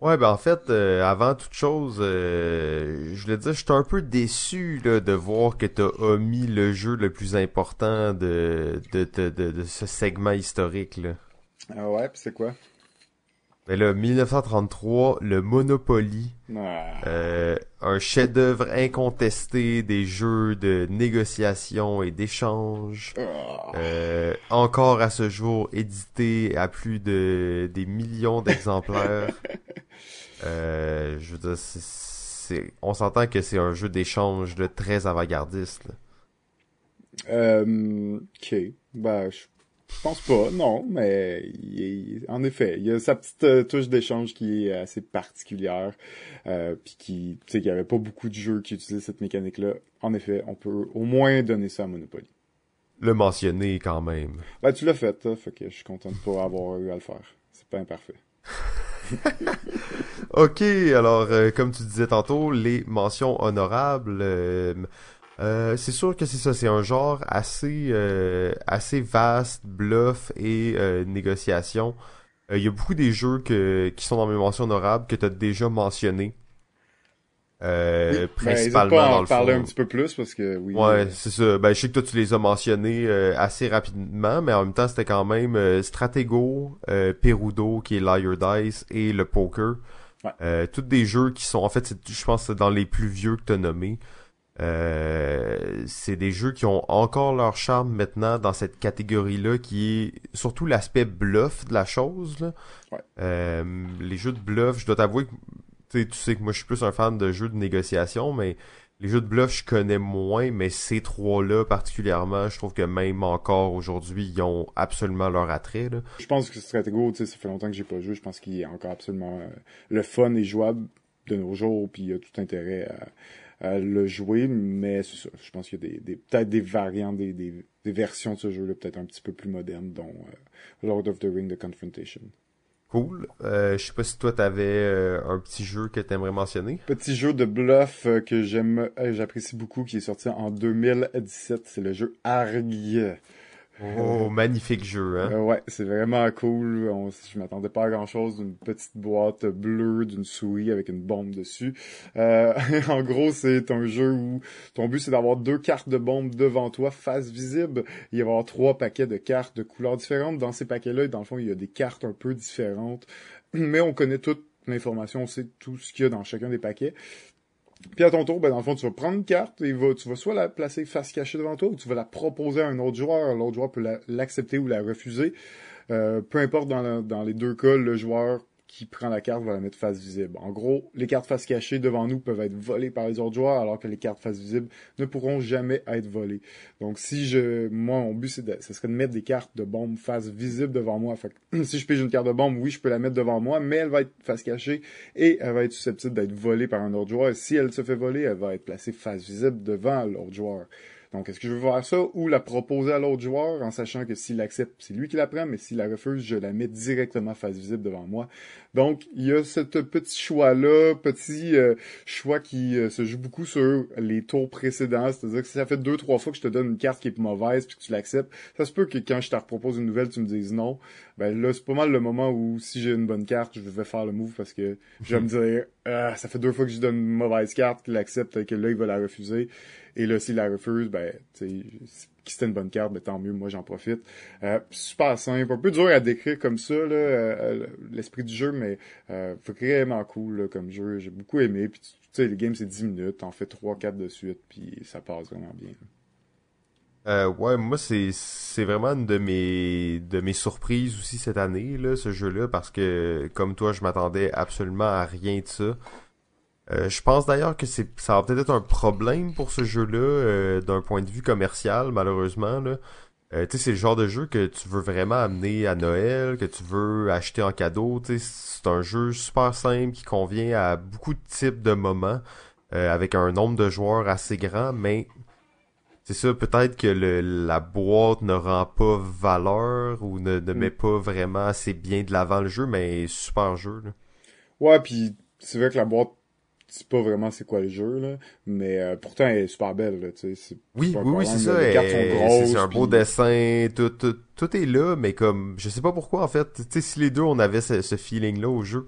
Ouais, ben en fait, avant toute chose, je voulais dire, j'étais un peu déçu de voir que t'as omis le jeu le plus important de, de, de, de ce segment historique. Là. Ah ouais, c'est quoi? Ben là, 1933, le Monopoly. Ah. Euh, un chef-d'œuvre incontesté des jeux de négociation et d'échange. Ah. Euh, encore à ce jour édité à plus de des millions d'exemplaires. euh, je veux dire, c'est, on s'entend que c'est un jeu d'échange de très avant-gardiste. Ok. Ben, je je pense pas, non, mais en effet, il y a sa petite euh, touche d'échange qui est assez particulière, euh, puis qui, tu sais, qu'il y avait pas beaucoup de jeux qui utilisaient cette mécanique-là. En effet, on peut au moins donner ça à Monopoly. Le mentionner quand même. Ben, tu l'as fait, hein, fait que je suis content de pas avoir eu à le faire. C'est pas imparfait. ok, alors, euh, comme tu disais tantôt, les mentions honorables... Euh, c'est sûr que c'est ça, c'est un genre assez euh, assez vaste, bluff et euh, négociation. Il y a beaucoup des jeux que, qui sont dans mes mentions honorables que tu as déjà mentionné. Euh, ben, principalement pas en parler un petit peu plus parce que oui. Ouais, euh, c'est ça. Ben je sais que toi tu les as mentionnés euh, assez rapidement, mais en même temps c'était quand même euh, Stratego, Perudo qui est Liar Dice et le Poker. Ouais. tous des jeux qui sont en fait je pense dans les plus vieux que tu as nommés. c'est des jeux qui ont encore leur charme maintenant dans cette catégorie-là qui est surtout l'aspect bluff de la chose. Là. Ouais. les jeux de bluff, je dois t'avouer que tu sais que moi je suis plus un fan de jeux de négociation, mais les jeux de bluff je connais moins, mais ces trois-là particulièrement, je trouve que même encore aujourd'hui, ils ont absolument leur attrait. Là. Je pense que Stratego, tu sais, ça fait longtemps que j'ai pas joué, je pense qu'il est encore absolument euh, le fun et jouable de nos jours, puis il y a tout intérêt à, le jouer, mais c'est ça. Je pense qu'il y a des, peut-être des variantes, des, des, versions de ce jeu-là peut-être un petit peu plus modernes, dont euh, Lord of the Ring, The Confrontation. Cool. Euh, je sais pas si toi t'avais euh, un petit jeu que t'aimerais mentionner. Petit jeu de bluff euh, que j'aime, j'apprécie beaucoup, qui est sorti en 2017. C'est le jeu Arg. Oh, magnifique jeu, hein? Euh, ouais, c'est vraiment cool. On, je m'attendais pas à grand chose d'une petite boîte bleue d'une souris avec une bombe dessus. Euh, en gros, c'est un jeu où ton but c'est d'avoir deux cartes de bombe devant toi, face visible. Il va y avoir trois paquets de cartes de couleurs différentes. Dans ces paquets-là, dans le fond, il y a des cartes un peu différentes. Mais on connaît toute l'information, on sait tout ce qu'il y a dans chacun des paquets. Puis à ton tour, ben dans le fond, tu vas prendre une carte et tu vas soit la placer face cachée devant toi ou tu vas la proposer à un autre joueur. L'autre joueur peut l'accepter ou la refuser. Euh, peu importe dans, dans les deux cas, le joueur qui prend la carte va la mettre face visible. En gros, les cartes face cachées devant nous peuvent être volées par les autres joueurs, alors que les cartes face visibles ne pourront jamais être volées. Donc, si je, moi, mon but, de, ce serait de mettre des cartes de bombe face visible devant moi. Si je pige une carte de bombe, oui, je peux la mettre devant moi, mais elle va être face cachée et elle va être susceptible d'être volée par un autre joueur. Et si elle se fait voler, elle va être placée face visible devant l'autre joueur. Donc, est-ce que je veux voir ça ou la proposer à l'autre joueur en sachant que s'il accepte, c'est lui qui la prend, mais s'il la refuse, je la mets directement face visible devant moi. Donc, il y a ce petit choix-là, petit euh, choix qui euh, se joue beaucoup sur les tours précédents. C'est-à-dire que si ça fait deux, trois fois que je te donne une carte qui est mauvaise puis que tu l'acceptes, ça se peut que quand je te propose une nouvelle, tu me dises non. Ben là, c'est pas mal le moment où si j'ai une bonne carte, je vais faire le move parce que je vais me dire ah, ça fait deux fois que je donne une mauvaise carte, qu'il accepte, et que là, il va la refuser. Et là, s'il la refuse, ben, tu sais, c'était une bonne carte, ben tant mieux, moi j'en profite. Euh, super simple, un peu dur à décrire comme ça, là, euh, l'esprit du jeu, mais euh, vraiment cool comme jeu. J'ai beaucoup aimé. Puis tu sais, les games c'est 10 minutes, t'en fais 3-4 de suite, puis ça passe vraiment bien. Euh, ouais, moi c'est c'est vraiment une de mes de mes surprises aussi cette année là, ce jeu-là, parce que comme toi, je m'attendais absolument à rien de ça. Euh, je pense d'ailleurs que c'est ça va peut-être être un problème pour ce jeu-là euh, d'un point de vue commercial, malheureusement. Là. Euh, tu sais, c'est le genre de jeu que tu veux vraiment amener à Noël, que tu veux acheter en cadeau. Tu sais, c'est un jeu super simple qui convient à beaucoup de types de moments, avec un nombre de joueurs assez grand, mais c'est ça, peut-être que le, la boîte ne rend pas valeur ou ne, ne mm. met pas vraiment assez bien de l'avant le jeu, mais super jeu. Là. Ouais, puis c'est vrai que la boîte sais pas vraiment c'est quoi le jeu là, mais euh, pourtant elle est super belle là, tu sais. Oui, oui, oui, c'est ça. Les cartes sont grosses. C'est un beau dessin, tout, tout, tout est là, mais comme je sais pas pourquoi en fait. Tu sais, si les deux on avait ce, ce feeling là au jeu.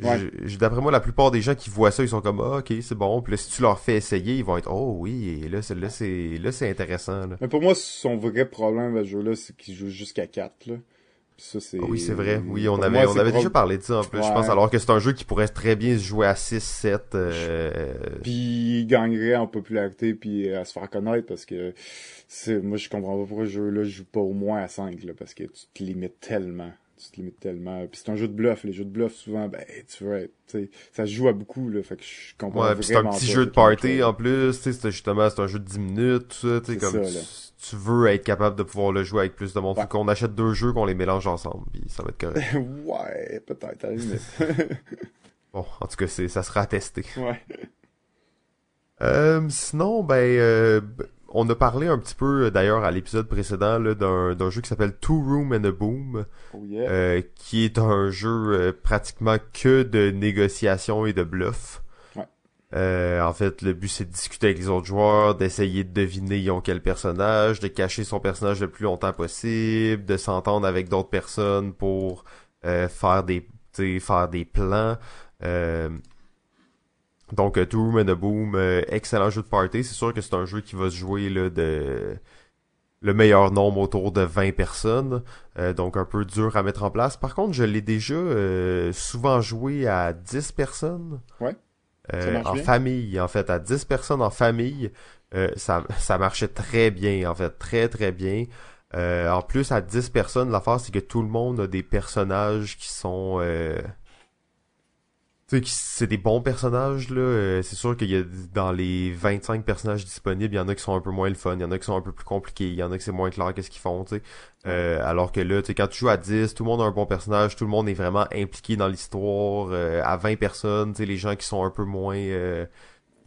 Ouais. D'après moi, la plupart des gens qui voient ça, ils sont comme ah, ok, c'est bon. Puis là, si tu leur fais essayer, ils vont être oh oui, et là, là c'est là c'est intéressant. Là. Mais pour moi, son vrai problème avec ce jeu-là, c'est qu'il joue jusqu'à 4 là. Ça, oui, c'est vrai. Oui, on avait, on avait déjà parlé de ça en plus, je pense, alors que c'est un jeu qui pourrait très bien se jouer à 6, 7. Euh... Puis il gagnerait en popularité puis à se faire connaître parce que c'est moi je comprends pas pourquoi ce jeu-là joue pas au moins à 5 là, parce que tu te limites tellement tu te limites tellement. Puis c'est un jeu de bluff. Les jeux de bluff, souvent, ben, tu veux sais, ça se joue à beaucoup, là. Fait que je comprends ouais, c'est un petit jeu de party, en plus. Tu sais, justement, c'est un jeu de 10 minutes, tout ça, tu sais, comme tu, veux être capable de pouvoir le jouer avec plus de monde. Faut qu'on achète deux jeux, qu'on les mélange ensemble, puis ça va être correct. ouais, peut-être, à la limite. bon, en tout cas, c'est, ça sera attesté. Ouais. Euh, sinon, ben, euh, on a parlé un petit peu euh, d'ailleurs à l'épisode précédent d'un jeu qui s'appelle Two Room and a Boom, oh, euh, qui est un jeu euh, pratiquement que de négociation et de bluff. en fait, le but c'est de discuter avec les autres joueurs, d'essayer de deviner ils ont quel personnage, de cacher son personnage le plus longtemps possible, de s'entendre avec d'autres personnes pour faire des faire des plans. Donc, Two Room and a Boom, excellent jeu de party. C'est sûr que c'est un jeu qui va se jouer là, de le meilleur nombre autour de 20 personnes, donc un peu dur à mettre en place. Par contre, je l'ai déjà souvent joué à 10 personnes. Ouais. en famille, en fait, à 10 personnes en famille, ça, ça marchait très bien, en fait, très très bien. Euh, en plus, à 10 personnes, l'affaire, c'est que tout le monde a des personnages qui sont... Euh... Tu sais, c'est des bons personnages, là. Euh, c'est sûr qu'il y a dans les 25 personnages disponibles, il y en a qui sont un peu moins le fun, il y en a qui sont un peu plus compliqués, il y en a qui c'est moins clair qu'est-ce qu'ils font, tu sais. Euh, alors que là, tu sais, quand tu joues à 10, tout le monde a un bon personnage, tout le monde est vraiment impliqué dans l'histoire. à 20 personnes, tu sais, les gens qui sont un peu moins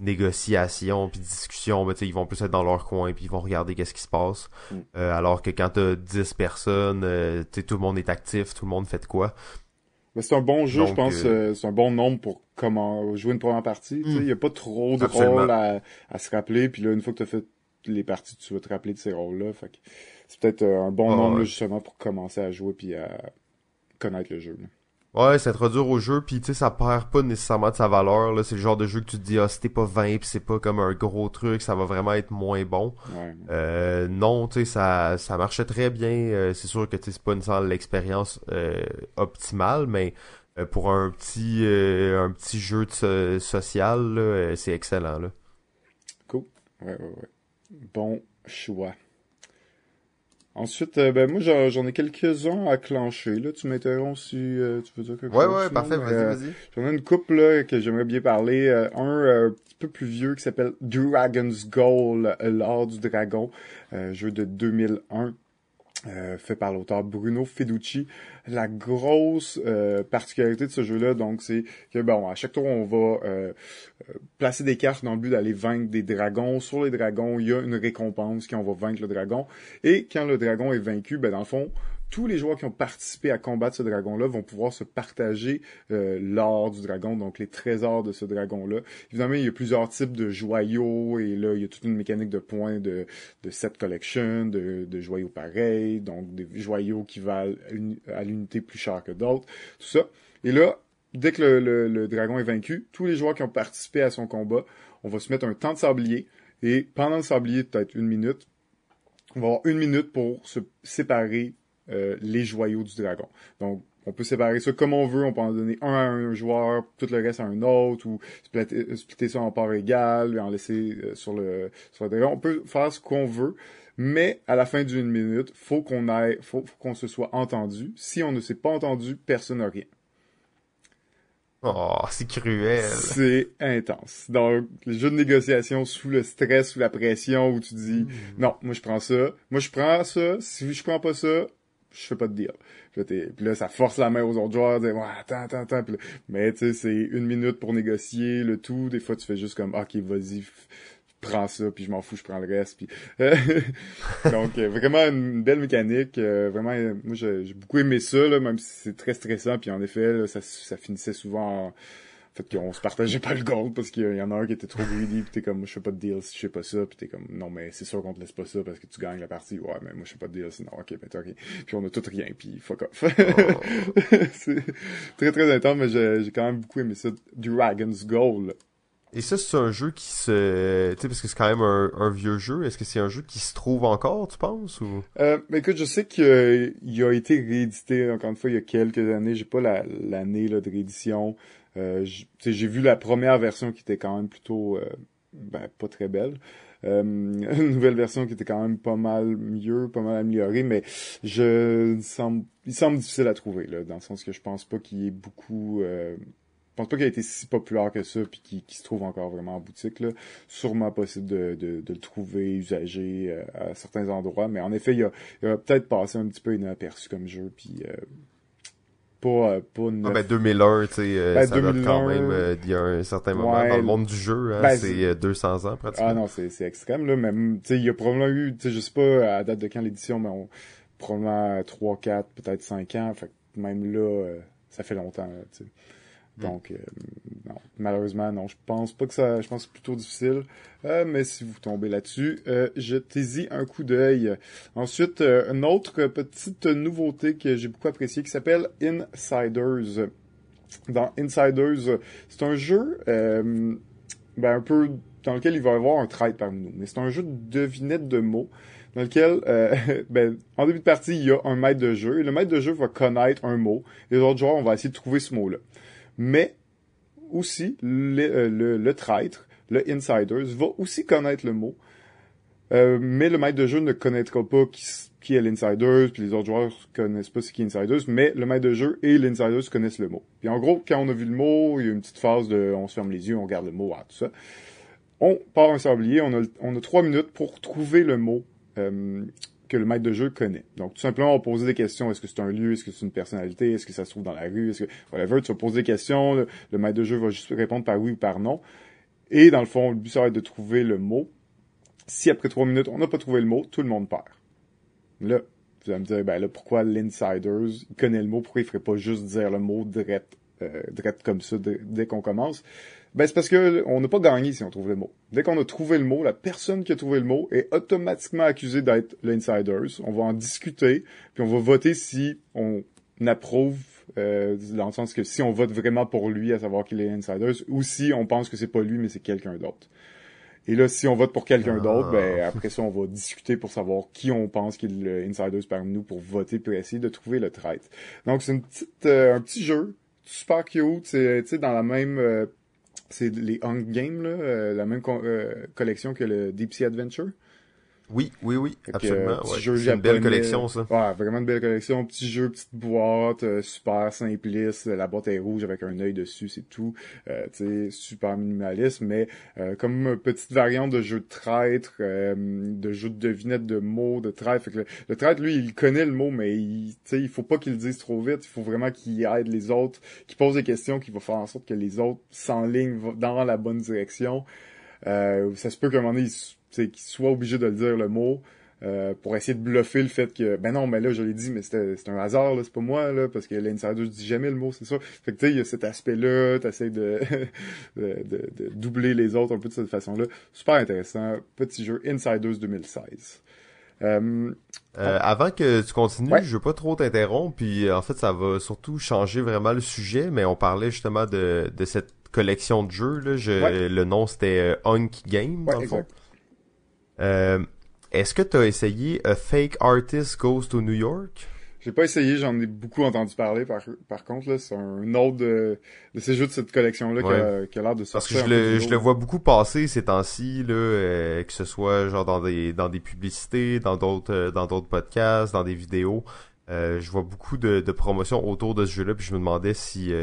négociation puis discussion, mais ils vont plus être dans leur coin puis ils vont regarder qu'est-ce qui se passe. Mm. Euh, alors que quand t'as 10 personnes, euh, tout le monde est actif, tout le monde fait de quoi. Mais c'est un bon jeu, je pense. Euh, c'est un bon nombre pour comment jouer une première partie. Il n'y a pas trop de rôles à, se rappeler. Puis là, une fois que tu as fait les parties, tu vas te rappeler de ces rôles-là. Fait c'est peut-être un bon ah, nombre justement pour commencer à jouer puis à connaître le jeu. Ouais, dur au jeu, puis tu sais, ça perd pas nécessairement de sa valeur. Là. C'est le genre de jeu que tu te dis, ah, si pas 20, puis c'est pas comme un gros truc, ça va vraiment être moins bon. Euh, non, tu sais, ça, ça marchait très bien. Euh, c'est sûr que tu c'est pas une l'expérience euh, optimale, mais euh, pour un petit un petit jeu de, social, c'est excellent. Là. Cool. Ouais, ouais, ouais. Bon choix. Ensuite, euh, ben moi j'en ai quelques-uns à clencher. Là, tu m'interromps si euh, tu veux dire quelque ouais, chose. Ouais, ouais, parfait, vas-y, euh, vas-y. J'en ai une couple là, que j'aimerais bien parler. un petit peu plus vieux qui s'appelle Dragon's Goal, l'art du dragon, jeu de 2001. Euh, fait par l'auteur Bruno Feducci. La grosse euh, particularité de ce jeu-là, donc, c'est que bon, à chaque tour, on va euh, placer des cartes dans le but d'aller vaincre des dragons. Sur les dragons, il y a une récompense quand on va vaincre le dragon. Et quand le dragon est vaincu, ben dans le fond, tous les joueurs qui ont participé à combattre ce dragon-là vont pouvoir se partager euh, l'or du dragon, donc les trésors de ce dragon-là. Évidemment, il y a plusieurs types de joyaux, et là, il y a toute une mécanique de points de, de set collection, de, de joyaux pareils, donc des joyaux qui valent à l'unité plus cher que d'autres, tout ça. Et là, dès que le, le, dragon est vaincu, tous les joueurs qui ont participé à son combat, on va se mettre un temps de sablier, et pendant le sablier, peut-être une minute, on va avoir une minute pour se séparer euh, les joyaux du dragon. Donc, on peut séparer ça comme on veut, on peut en donner un à un joueur, tout le reste à un autre, ou splitter, ça en parts égales, et en laisser euh, sur, le, sur le dragon. On peut faire ce qu'on veut, mais à la fin d'une minute, faut qu'on aille, faut, qu'on se soit entendu. Si on ne s'est pas entendu, personne n'a rien. Oh, c'est cruel. C'est intense. Donc, les jeux de négociation sous le stress, sous la pression, où tu dis, hmm. non, moi je prends ça, moi je prends ça, si je prends pas ça, je fais pas de deal. Puis là, ça force la main aux autres joueurs, dire, ouais, attends, attends, attends. mais tu sais, c'est une minute pour négocier le tout. Des fois, tu fais juste comme, ok, vas-y, prends ça, puis je m'en fous, je prends le reste. Puis donc euh, vraiment une belle mécanique. Euh, vraiment, euh, moi j'ai beaucoup aimé ça, là, même si c'est très stressant. Puis en effet, ça, ça finissait souvent en en fait qu'on se partageait pas le gold parce qu'il y en a un qui était trop greedy pis t'es comme moi je fais pas de deal si je fais pas ça pis t'es comme non mais c'est sûr qu'on te laisse pas ça parce que tu gagnes la partie ouais mais moi je fais pas de deal sinon ok ben ok puis on a tout rien puis fuck off oh. c'est très très intense mais j'ai quand même beaucoup aimé ça Dragon's Goal et ça, c'est un jeu qui se... Tu sais, parce que c'est quand même un, vieux jeu. Est-ce que c'est un jeu qui se trouve encore, tu penses, ou... Euh, ben écoute, je sais qu'il a, été réédité, encore une fois, il y a quelques années. J'ai pas l'année là, de réédition. Euh, j'ai vu la première version qui était quand même plutôt euh, ben, pas très belle. Euh, une nouvelle version qui était quand même pas mal mieux, pas mal améliorée, mais je il semble, il semble difficile à trouver là, dans le sens que je pense pas qu'il y ait beaucoup. Euh, je pense pas qu'il ait été si populaire que ça, puis qu'il se trouve encore vraiment en boutique. Là. Sûrement possible de, de, de le trouver usagé à certains endroits, mais en effet, il a, a peut-être passé un petit peu inaperçu comme jeu, puis pas, euh, pas Ah ben 2001, tu sais, euh, ben, ça date quand même euh, il y a un certain moment dans le monde du jeu, hein, ben, c'est 200 ans pratiquement. Ah non, c'est c'est extrême là, mais tu sais il y a probablement eu, tu sais je sais pas à date de quand l'édition, mais on, probablement 3 4 peut-être 5 ans, fait même là ça fait longtemps, tu sais. Mm. Donc, euh, non, malheureusement, non. Je pense pas que ça. Je pense que plutôt difficile. Euh, mais si vous tombez là-dessus, euh, jetez-y un coup d'œil. Ensuite, une autre petite nouveauté que j'ai beaucoup appréciée qui s'appelle Insiders. Dans Insiders, c'est un jeu ben, un peu dans lequel il va y avoir un trait parmi nous. Mais c'est un jeu de devinette de mots dans lequel, euh, ben, en début de partie, il y a un maître de jeu, et le maître de jeu va connaître un mot. Les autres joueurs, on va essayer de trouver ce mot-là. Mais, aussi, le, le, le traître, le insiders, va aussi connaître le mot. Euh, mais le maître de jeu ne connaîtra pas qui, est l'insider, puis les autres joueurs connaissent pas ce qui est insiders, mais le maître de jeu et l'insiders connaissent le mot. Puis en gros, quand on a vu le mot, il y a une petite phase de on se ferme les yeux, on regarde le mot, ah, tout ça. On part un sablier, on a, on a trois minutes pour trouver le mot euh, que le maître de jeu connaît. Donc tout simplement, on va poser des questions. Est-ce que c'est un lieu? Est-ce que c'est une personnalité? Est-ce que ça se trouve dans la rue? Est-ce que whatever, tu vas poser des questions. Le, maître de jeu va juste répondre par oui ou par non. Et dans le fond, le but ça va être de trouver le mot. Si après trois minutes, on n'a pas trouvé le mot, tout le monde perd. Là, vous allez me dire, ben là, pourquoi l'insiders, connaît le mot, pourquoi il ferait pas juste dire le mot direct, euh, direct comme ça dès qu'on commence? Ben, c'est parce que on n'a pas gagné si on trouve le mot. Dès qu'on a trouvé le mot, la personne qui a trouvé le mot est automatiquement accusée d'être l'insiders. On va en discuter, puis on va voter si on approuve euh, dans le sens que si on vote vraiment pour lui, à savoir qu'il est insiders, ou si on pense que c'est pas lui, mais c'est quelqu'un d'autre. Et là, si on vote pour quelqu'un ah. d'autre, ben après ça, on va discuter pour savoir qui on pense qu'il est l'insiders parmi nous pour voter pour essayer de trouver le traite. Donc c'est une petite, euh, un petit jeu super cute, c'est tu sais dans la même euh, c'est les Hunger Games là, la même collection que le Deep Sea Adventure. Oui, oui, oui, absolument. c'est une belle collection, ça. Ouais, vraiment une belle collection. Petit jeu, petite boîte, euh, super simpliste. La boîte est rouge avec un œil dessus, c'est tout. Euh, tu sais, super minimaliste, mais euh, comme une petite variante de jeu de traître, euh, de jeu de devinette de mots, de traître. Fait que le, traître, lui, il connaît le mot, mais il, il faut pas qu'il le dise trop vite. Il faut vraiment qu'il aide les autres, qu'il pose des questions, qu'il va faire en sorte que les autres s'enlignent dans la bonne direction. Euh, ça se peut qu'à un moment donné, qu'il soit obligé de le dire le mot. Euh, pour essayer de bluffer le fait que ben non mais là je l'ai dit mais c'était c'est un hasard c'est pas moi là parce que l'insider dit jamais le mot c'est ça. Fait que tu sais il y a cet aspect là t'essayes de, de, de, de, doubler les autres un peu de cette façon là super intéressant. Petit jeu Insiders 2016 euh, euh, avant que tu continues, je veux pas trop t'interrompre, puis en fait ça va surtout changer vraiment le sujet, mais on parlait justement de, de cette collection de jeux là, je, le nom c'était Hunk Game dans le fond. Euh, est-ce que tu as essayé A Fake Artist Goes to New York? J'ai pas essayé, j'en ai beaucoup entendu parler par, par contre. C'est un autre de, de, ces jeux de cette collection-là qui, a, l'air de sortir. Parce que je le, je le vois beaucoup passer ces temps-ci, euh, que ce soit genre dans des dans des publicités, dans d'autres euh, dans d'autres podcasts, dans des vidéos. je vois beaucoup de, de promotions autour de ce jeu-là, puis je me demandais si,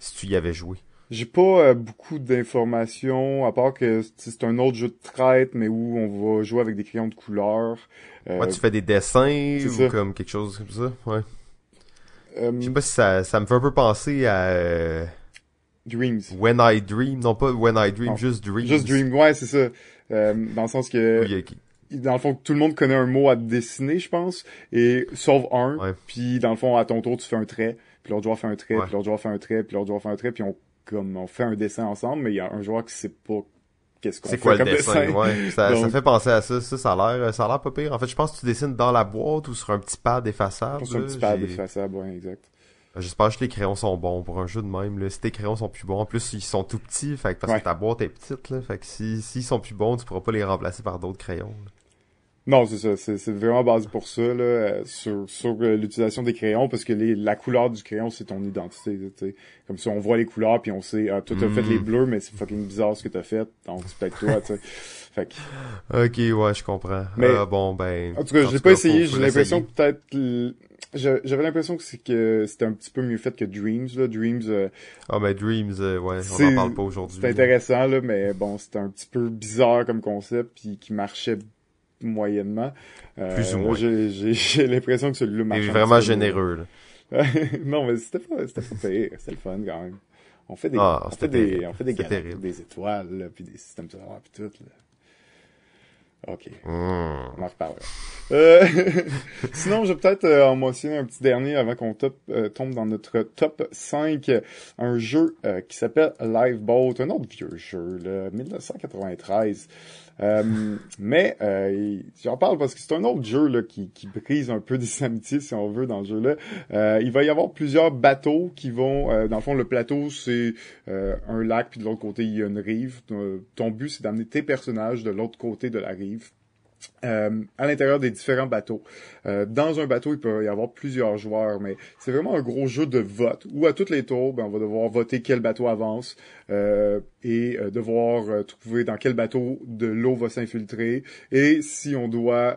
si tu y avais joué. J'ai pas euh, beaucoup d'informations, à part que c'est un autre jeu de traite, mais où on va jouer avec des crayons de couleur. Euh, ouais, tu fais des dessins ou comme quelque chose comme ça, ouais. Euh, Je sais pas si ça, ça me fait un peu penser à... Euh, Dreams. When I Dream, non pas When I Dream, juste Dreams. Juste Dream, ouais, c'est ça. dans le sens que... dans le fond, tout le monde connaît un mot à dessiner, je pense, et sauf un. Puis dans le fond, à ton tour, tu fais un trait, puis l'autre joueur fait un trait, puis l'autre joueur fait un trait, puis l'autre joueur fait un trait, puis on comme on fait un dessin ensemble, mais il y a un joueur qui sait pas qu'est-ce qu'on fait quoi, comme le dessin. Ouais, ça, ça fait penser à ça. Ça, ça a l'air, ça a l'air pas pire. En fait, je pense que tu dessines dans la boîte ou sur un petit pad effaçable. Sur un petit pad effaçable, ouais, exact. J'espère que les crayons sont bons pour un jeu de même. Là. Si tes crayons sont plus bons, en plus ils sont tout petits, fait parce que ta boîte est petite, là, fait que si s'ils sont plus bons, tu pourras pas les remplacer par d'autres crayons. Non, c'est ça. C'est vraiment basé pour ça, là, euh, sur, sur euh, l'utilisation des crayons, parce que les, la couleur du crayon, c'est ton identité. sais. Comme ça, on voit les couleurs, puis on sait, ah, toi, t'as fait les mm. bleus, mais c'est fucking bizarre ce que t'as fait, donc c'est peut-être toi, tu sais. Fait que... Ok, ouais, je comprends. Mais, euh, bon, ben... En tout cas, j'ai pas essayé, j'ai l'impression que peut-être... J'avais l'impression que c'est que c'était un petit peu mieux fait que Dreams, là. Dreams... Ah, mais Dreams, ouais, on en parle pas aujourd'hui. C'est intéressant, là, mais bon, c'était un petit peu bizarre comme concept, puis qui marchait moyennement. Euh, Plus ou moins. J'ai l'impression que celui-là marche. Il est vraiment généreux, là. non, mais c'était pas, c'était pas pire. C'était le fun, quand même. On fait des, ah, on fait des, on fait des des étoiles, là, puis des systèmes solaires, puis tout, là. Ok. Hmm. On en reparlera. Euh, sinon, je vais peut-être euh, en mentionner un petit dernier avant qu'on euh, tombe dans notre top 5. Un jeu qui s'appelle Liveboat, un autre vieux jeu, là, 1993. Mais j'en parle parce que c'est un autre jeu là, qui, qui brise un peu des amitiés, si on veut, dans le jeu-là. il va y avoir plusieurs bateaux qui vont... dans le fond, le plateau, c'est un lac, puis de l'autre côté, il y a une rive. Ton but, c'est d'amener tes personnages de l'autre côté de la rive euh, à l'intérieur des différents bateaux. Euh, dans un bateau, il peut y avoir plusieurs joueurs, mais c'est vraiment un gros jeu de vote où à toutes les tours, ben, on va devoir voter quel bateau avance euh, et devoir trouver dans quel bateau de l'eau va s'infiltrer et si on doit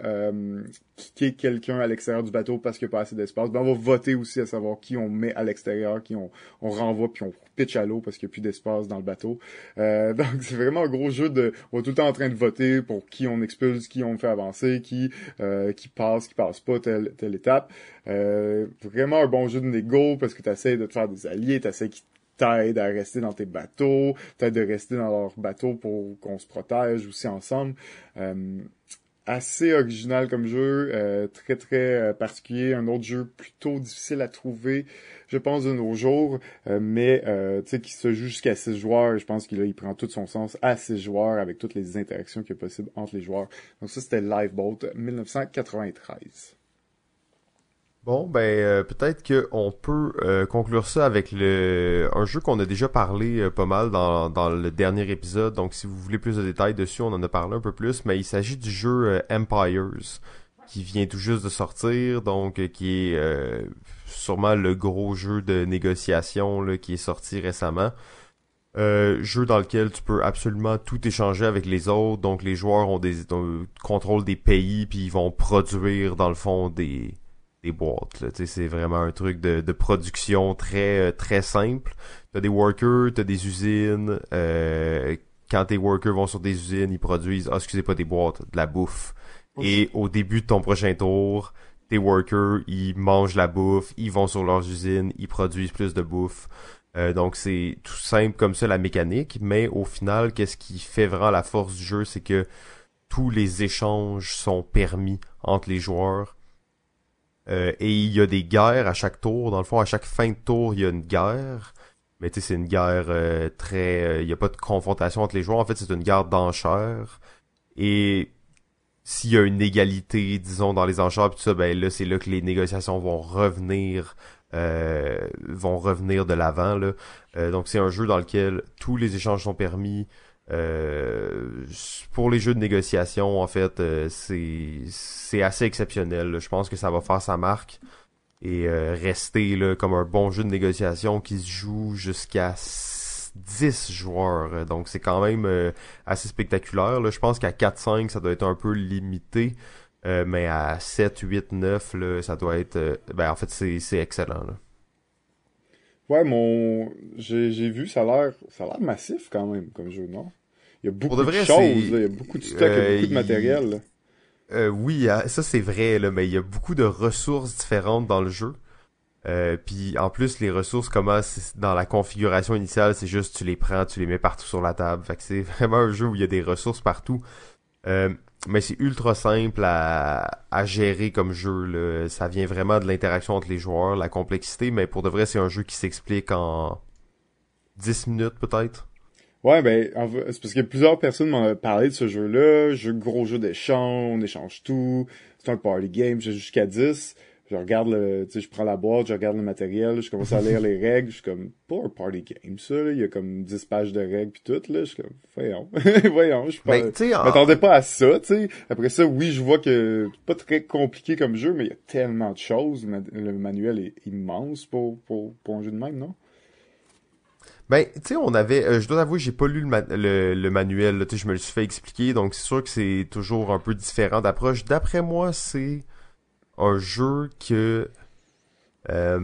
kicker quelqu'un à l'extérieur du bateau parce qu'il n'y a pas assez d'espace, ben, on va voter aussi à savoir qui on met à l'extérieur, qui on, on renvoie puis on pitch à l'eau parce qu'il n'y a plus d'espace dans le bateau. donc c'est vraiment un gros jeu de, on est tout le temps en train de voter pour qui on expulse, qui on fait avancer, qui euh, qui passe, qui passe pas telle telle étape. Euh, vraiment un bon jeu de négo parce que tu essaies de te faire des alliés, tu essaies t'aident à rester dans tes bateaux, t'aident de rester dans leur bateau pour qu'on se protège aussi ensemble. Euh, assez original comme jeu, euh, très très euh, particulier, un autre jeu plutôt difficile à trouver, je pense de nos jours, euh, mais tu sais qui se joue jusqu'à 6 joueurs, je pense qu'il il prend tout son sens à 6 joueurs avec toutes les interactions qu'il y a possible entre les joueurs. Donc ça c'était Liveboat 1993. Bon, ben euh, peut-être qu'on peut euh, conclure ça avec le un jeu qu'on a déjà parlé euh, pas mal dans, dans le dernier épisode. Donc si vous voulez plus de détails dessus, on en a parlé un peu plus. Mais il s'agit du jeu Empires qui vient tout juste de sortir, donc qui est sûrement le gros jeu de négociation là, qui est sorti récemment. jeu dans lequel tu peux absolument tout échanger avec les autres. Donc les joueurs ont des contrôlent des pays puis ils vont produire dans le fond des des boîtes. C'est vraiment un truc de, de production très euh, très simple. T'as des workers, t'as des usines. Euh, quand tes workers vont sur des usines, ils produisent, ah, excusez pas des boîtes, de la bouffe. Et au début de ton prochain tour, tes workers, ils mangent la bouffe, ils vont sur leurs usines, ils produisent plus de bouffe. Euh, donc c'est tout simple comme ça la mécanique, mais au final, qu'est-ce qui fait vraiment la force du jeu, c'est que tous les échanges sont permis entre les joueurs. Euh, et il y a des guerres à chaque tour. Dans le fond, à chaque fin de tour, il y a une guerre. Mais tu sais, c'est une guerre euh, très... Euh, il n'y a pas de confrontation entre les joueurs. En fait, c'est une guerre d'enchères. Et s'il y a une égalité, disons, dans les enchères, tout ça, ben là, c'est là que les négociations vont revenir vont revenir de l'avant. là. donc c'est un jeu dans lequel tous les échanges sont permis. Euh, pour les jeux de négociation, en fait, euh, c'est assez exceptionnel. Je pense que ça va faire sa marque et euh, rester là, comme un bon jeu de négociation qui se joue jusqu'à 10 joueurs. Donc c'est quand même assez spectaculaire. Là. Je pense qu'à 4-5, ça doit être un peu limité. mais à 7, 8, 9, là, ça doit être... ben en fait, c'est excellent. Là. Ouais, mon j'ai vu, ça a l'air ça a l'air massif quand même comme jeu, non? Il y a beaucoup de, choses, il y a beaucoup de stock, il y a euh, beaucoup de matériel. Euh, oui, hein, ça c'est vrai, là, mais il y a beaucoup de ressources différentes dans le jeu. Euh, puis en plus les ressources comment dans la configuration initiale c'est juste tu les prends tu les mets partout sur la table fait que c'est vraiment un jeu où il y a des ressources partout euh, mais c'est ultra simple à, à gérer comme jeu là. ça vient vraiment de l'interaction entre les joueurs la complexité mais pour de vrai c'est un jeu qui s'explique en 10 minutes peut-être Ouais, ben, c'est parce que plusieurs personnes m'ont parlé de ce jeu-là. Jeu, gros jeu d'échange, on échange tout. C'est un party game, j'ai jusqu'à 10. Je regarde le, tu sais, je prends la boîte, je regarde le matériel, je commence à lire les règles, je suis comme, pas un party game, ça, là. Il y a comme 10 pages de règles pis tout, là. Je suis comme, voyons. voyons, je pas, ben, m'attendais pas à ça, tu sais. Après ça, oui, je vois que c'est pas très compliqué comme jeu, mais il y a tellement de choses. Le manuel est immense pour, pour, pour un jeu de même, non? Ben, tu sais, on avait, euh, je dois avouer, j'ai pas lu le, manuel, tu sais, je me le suis fait expliquer, donc c'est sûr que c'est toujours un peu différent d'approche. D'après moi, c'est un jeu que, euh,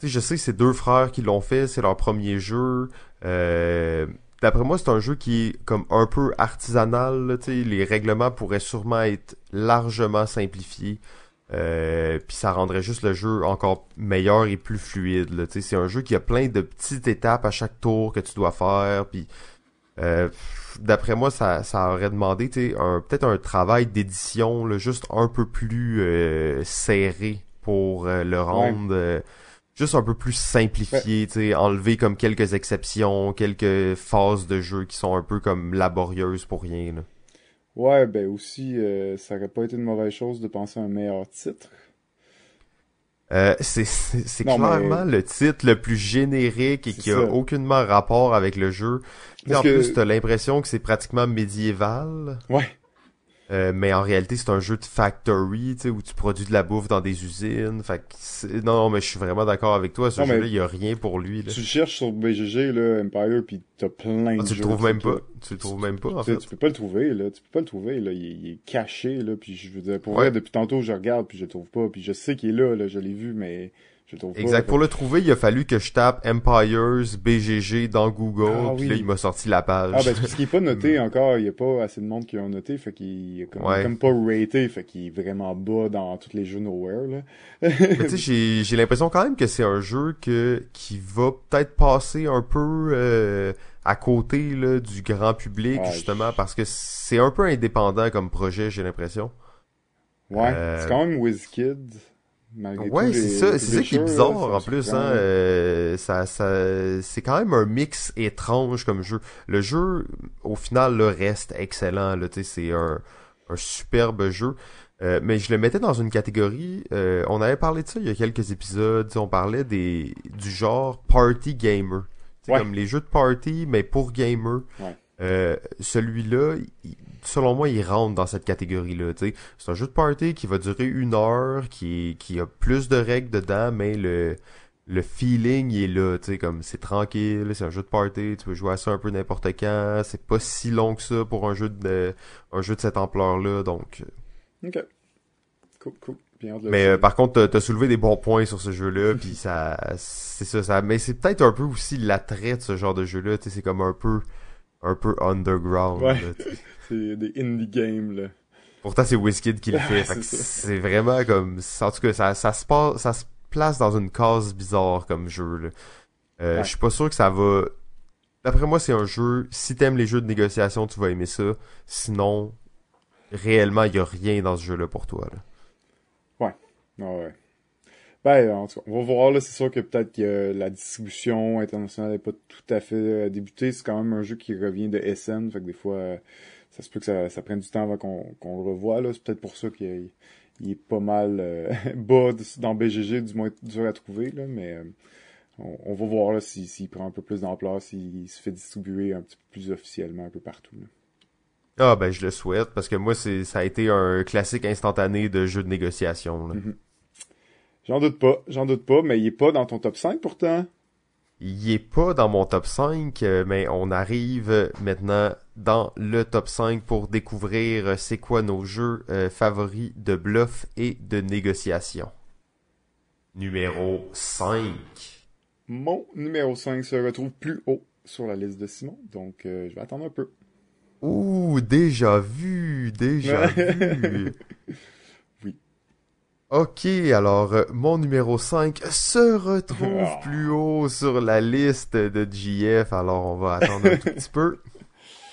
tu sais, je sais c'est deux frères qui l'ont fait, c'est leur premier jeu. Euh, D'après moi, c'est un jeu qui est comme un peu artisanal, tu sais, les règlements pourraient sûrement être largement simplifiés. Euh, puis ça rendrait juste le jeu encore meilleur et plus fluide. C'est un jeu qui a plein de petites étapes à chaque tour que tu dois faire. Puis d'après moi, ça, ça aurait demandé peut-être un travail d'édition juste un peu plus serré pour le rendre juste un peu plus simplifié, tu sais, enlever comme quelques exceptions, quelques phases de jeu qui sont un peu comme laborieuses pour rien. Là. Ouais, ben aussi, euh, ça aurait pas été une mauvaise chose de penser à un meilleur titre. Euh, c'est c'est clairement le titre le plus générique et qui a aucunement rapport avec le jeu. en plus, t'as l'impression que c'est pratiquement médiéval. Ouais. Euh, mais en réalité, c'est un jeu de factory, tu sais, où tu produis de la bouffe dans des usines. Fait non, non, mais je suis vraiment d'accord avec toi. Ce jeu-là, il y a rien pour lui. Là. Tu cherches sur BGG, là, Empire, puis t'as plein de ah, tu le trouves même pas. Tu le trouves même pas, en fait. Tu peux pas le trouver, là. Tu peux pas le trouver, là. Il, est caché, là. Puis je veux dire, pour vrai, depuis tantôt, je regarde, puis je le trouve pas. Puis je sais qu'il est là, là. Je l'ai vu, mais exact. Pour le trouver, il a fallu que je tape Empires BGG dans Google, ah, puis là, il m'a sorti la page. Ah, ben, parce qu'il est pas noté encore, il y a pas assez de monde qui ont noté, fait qu'il est comme, comme pas raté, fait qu'il est vraiment bas dans tous les jeux Nowhere, là. tu sais, j'ai, j'ai l'impression quand même que c'est un jeu que, qui va peut-être passer un peu, euh, à côté, là, du grand public, justement, parce que c'est un peu indépendant comme projet, j'ai l'impression. Ouais, euh, c'est quand même WizKid ouais, c'est ça, c'est ça qui est bizarre en plus. Hein, euh, ça, ça, c'est quand même un mix étrange comme jeu. Le jeu, au final, le reste excellent. Là, c'est un, un superbe jeu. Euh, mais je le mettais dans une catégorie. Euh, on avait parlé de ça il y a quelques épisodes. On parlait des du genre party gamer. Ouais. Comme les jeux de party, mais pour gamer. Ouais. Celui-là, selon moi, il rentre dans cette catégorie-là. C'est un jeu de party qui va durer une heure, qui, qui a plus de règles dedans, mais le, le feeling il est là, tu sais, comme c'est tranquille, c'est un jeu de party, tu peux jouer à ça un peu n'importe quand, c'est pas si long que ça pour un jeu de un jeu de cette ampleur-là, donc. Euh. Ok. Cool, cool. mais euh, par contre, t'as soulevé des bons points sur ce jeu-là, puis ça, c'est ça, ça, mais c'est peut-être un peu aussi l'attrait de ce genre de jeu-là, tu sais, c'est comme un peu, un peu underground. C'est des indie games, là. Pourtant, c'est Wizkid qui le fait. c'est vraiment comme, en tout cas, ça, ça se passe, ça se place dans une case bizarre comme jeu, là. Euh, Je suis pas sûr que ça va, d'après moi, c'est un jeu, si t'aimes les jeux de négociation, tu vas aimer ça. Sinon, réellement, il y a rien dans ce jeu-là pour toi, là. Ouais. ouais. Ben, en tout cas, on va voir, là, c'est sûr que peut-être que la distribution internationale n'est pas tout à fait euh, débutée. C'est quand même un jeu qui revient de SN, fait que des fois, euh, ça se peut que ça, ça prenne du temps avant qu'on le revoie. Là. C'est peut-être pour ça qu'il est, pas mal euh, bas dans BGG, du moins dur à trouver. Là, mais euh, on, va voir s'il prend un peu plus d'ampleur, s'il se fait distribuer un petit peu plus officiellement un peu partout. Ah ben je le souhaite parce que moi c'est ça a été un classique instantané de jeu de négociation. Mm-hmm. J'en doute pas, j'en doute pas, mais il est pas dans ton top 5 pourtant. Il est pas dans mon top 5, euh, mais on arrive maintenant dans le top 5 pour découvrir euh, c'est quoi nos jeux euh, favoris de bluff et de négociation. Numéro 5. Mon numéro 5 se retrouve plus haut sur la liste de Simon, donc je vais attendre un peu. Ouh, déjà vu, déjà vu. Ok, alors euh, mon numéro 5 se retrouve plus haut sur la liste de JF, alors on va attendre un tout petit peu.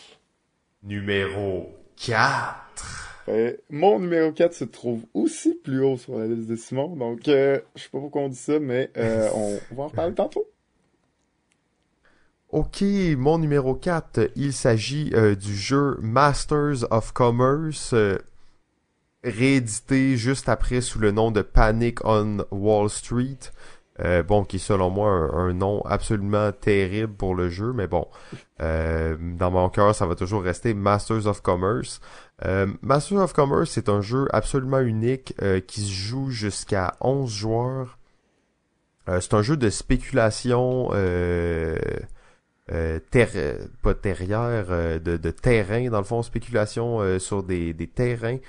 Numéro 4. Euh, mon numéro 4 se trouve aussi plus haut sur la liste de Simon, donc euh, je sais pas pourquoi on dit ça, mais on, va en reparler tantôt. Ok, mon numéro 4, il s'agit du jeu Masters of Commerce réédité juste après sous le nom de Panic on Wall Street. Euh, bon, qui est selon moi un, nom absolument terrible pour le jeu, mais bon, euh, dans mon cœur, ça va toujours rester Masters of Commerce. Euh, Masters of Commerce, c'est un jeu absolument unique qui se joue jusqu'à 11 joueurs. c'est un jeu de spéculation pas terrière, de, de, terrain, dans le fond, spéculation sur des terrains.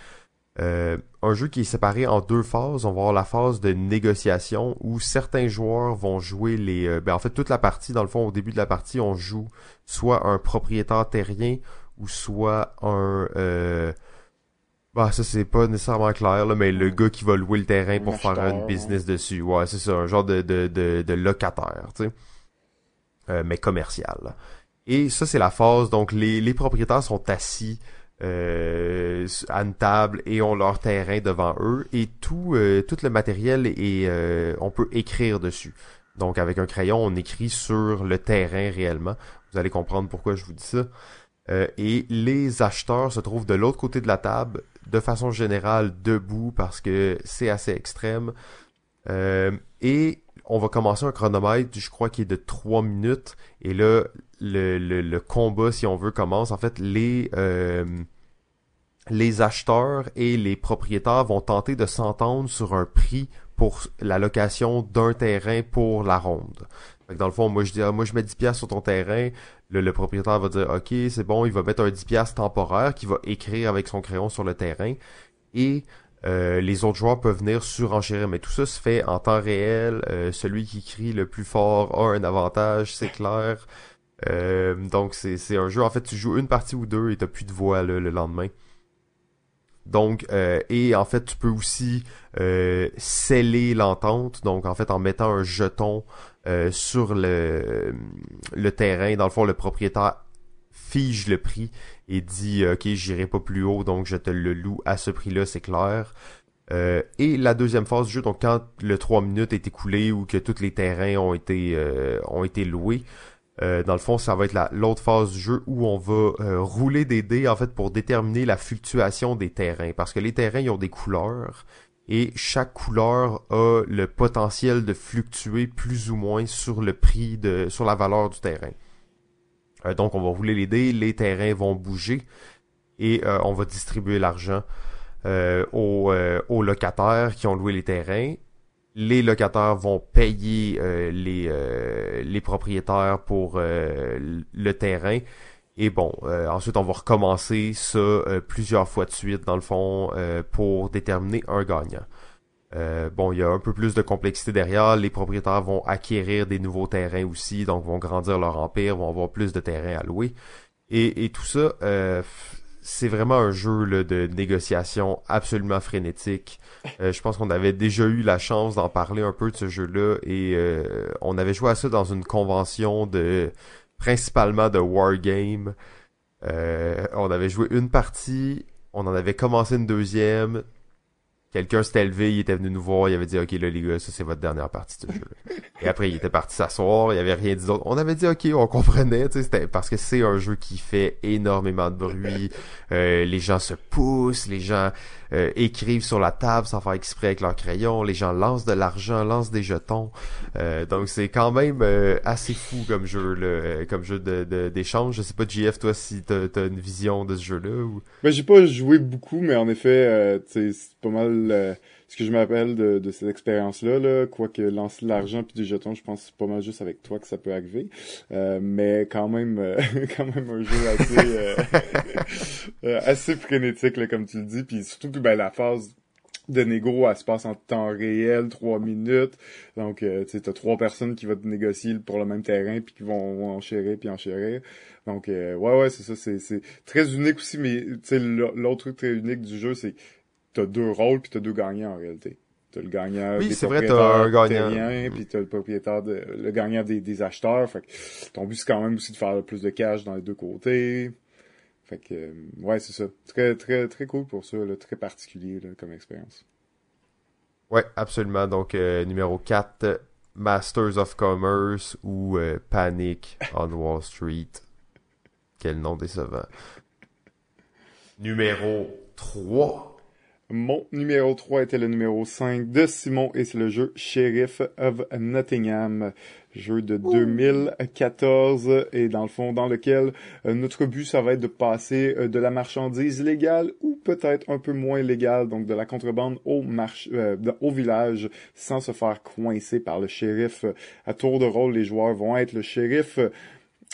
Euh, un jeu qui est séparé en deux phases. On va avoir la phase de négociation où certains joueurs vont jouer les... Euh, ben en fait, toute la partie, dans le fond, au début de la partie, on joue soit un propriétaire terrien ou soit un... Euh, bah ça c'est pas nécessairement clair là, mais le gars qui va louer le terrain pour faire un business dessus. Ouais, c'est ça, un genre de, de, de, locataire, tu sais. Euh, mais commercial. Et ça, c'est la phase. Donc, les, les propriétaires sont assis euh, à une table et ont leur terrain devant eux. Et tout, euh, tout le matériel est, euh, on peut écrire dessus. Donc, avec un crayon, on écrit sur le terrain réellement. Vous allez comprendre pourquoi je vous dis ça. Euh, et les acheteurs se trouvent de l'autre côté de la table, de façon générale debout parce que c'est assez extrême. Euh, et on va commencer un chronomètre, je crois, qui est de 3 minutes. Et là, le, le, combat, si on veut, commence. En fait, les, euh, les acheteurs et les propriétaires vont tenter de s'entendre sur un prix pour la location d'un terrain pour la ronde. dans le fond, moi je dis, ah, moi je mets 10 pièces sur ton terrain. Le, propriétaire va dire, ok, c'est bon, il va mettre un 10 pièces temporaire qu'il va écrire avec son crayon sur le terrain. Et euh, les autres joueurs peuvent venir surenchérir, mais tout ça se fait en temps réel. Euh, celui qui crie le plus fort a un avantage, c'est clair. Euh, donc c'est un jeu, en fait, tu joues une partie ou deux et t'as plus de voix le lendemain. Donc, et en fait, tu peux aussi sceller l'entente. Donc, en fait, en mettant un jeton sur le, terrain, dans le fond, le propriétaire fige le prix et dit ok j'irai pas plus haut donc je te le loue à ce prix là c'est clair euh, et la deuxième phase du jeu donc quand le 3 minutes est écoulé ou que tous les terrains ont été euh, ont été loués euh, dans le fond ça va être l'autre phase du jeu où on va rouler des dés en fait pour déterminer la fluctuation des terrains parce que les terrains ils ont des couleurs et chaque couleur a le potentiel de fluctuer plus ou moins sur le prix de sur la valeur du terrain euh, donc on va rouler les dés, les terrains vont bouger et euh, on va distribuer l'argent euh, aux, locataires qui ont loué les terrains. Les locataires vont payer les, les propriétaires pour le terrain. Et bon, ensuite on va recommencer ça plusieurs fois de suite dans le fond pour déterminer un gagnant. Euh, bon, il y a un peu plus de complexité derrière. Les propriétaires vont acquérir des nouveaux terrains aussi, donc vont grandir leur empire, vont avoir plus de terrains à louer. Et, tout ça, euh, c'est vraiment un jeu de négociation absolument frénétique. Euh, je pense qu'on avait déjà eu la chance d'en parler un peu de ce jeu-là et on avait joué à ça dans une convention de principalement de wargame. on avait joué une partie, on en avait commencé une deuxième, quelqu'un s'était levé, il était venu nous voir, il avait dit, OK, là, les gars, ça, c'est votre dernière partie de jeu. Et après, il était parti s'asseoir, il avait rien dit d'autre. On avait dit, OK, on comprenait, tu sais, c'était parce que c'est un jeu qui fait énormément de bruit. Euh, les gens se poussent, les gens euh, écrivent sur la table sans faire exprès avec leur crayon, les gens lancent de l'argent, lancent des jetons. Euh, donc, c'est quand même assez fou comme jeu, là, comme jeu de, d'échange. Je sais pas, JF, toi, si t'as, as une vision de ce jeu-là ou... Ben, j'ai pas joué beaucoup, mais en effet, sais, c'est pas mal ce que je m'appelle de, de cette expérience-là, là, quoique lancer de l'argent puis des jetons, je pense pas mal juste avec toi que ça peut arriver. Euh, mais quand même, euh, quand même un jeu assez, euh, assez frénétique, là, comme tu le dis. Puis surtout que ben, la phase de négo, elle se passe en temps réel, trois minutes. Donc, tu sais, t'as trois personnes qui vont te négocier pour le même terrain puis qui vont enchérir puis enchérir. Donc, ouais, ouais, c'est ça. C'est très unique aussi, mais l'autre truc très unique du jeu, c'est t'as deux rôles puis t'as deux gagnants en réalité. T'as le gagnant oui, vrai, t'as un gagnant. Puis t'as le propriétaire, de, le gagnant des, des acheteurs. Fait que ton but, c'est quand même aussi de faire plus de cash dans les deux côtés. Fait que, euh, ouais, c'est ça. Très, très, très cool pour ça, là, très particulier là, comme expérience. Ouais, absolument. Donc, euh, numéro 4, Masters of Commerce ou euh, Panic on Wall Street. Quel nom décevant. Numéro 3, mon numéro 3 était le numéro 5 de Simon et c'est le jeu Sheriff of Nottingham. Jeu de 2014 et dans le fond dans lequel euh, notre but ça va être de passer euh, de la marchandise légale ou peut-être un peu moins légale, donc de la contrebande au, marché, euh, au village sans se faire coincer par le shérif. À tour de rôle, les joueurs vont être le shérif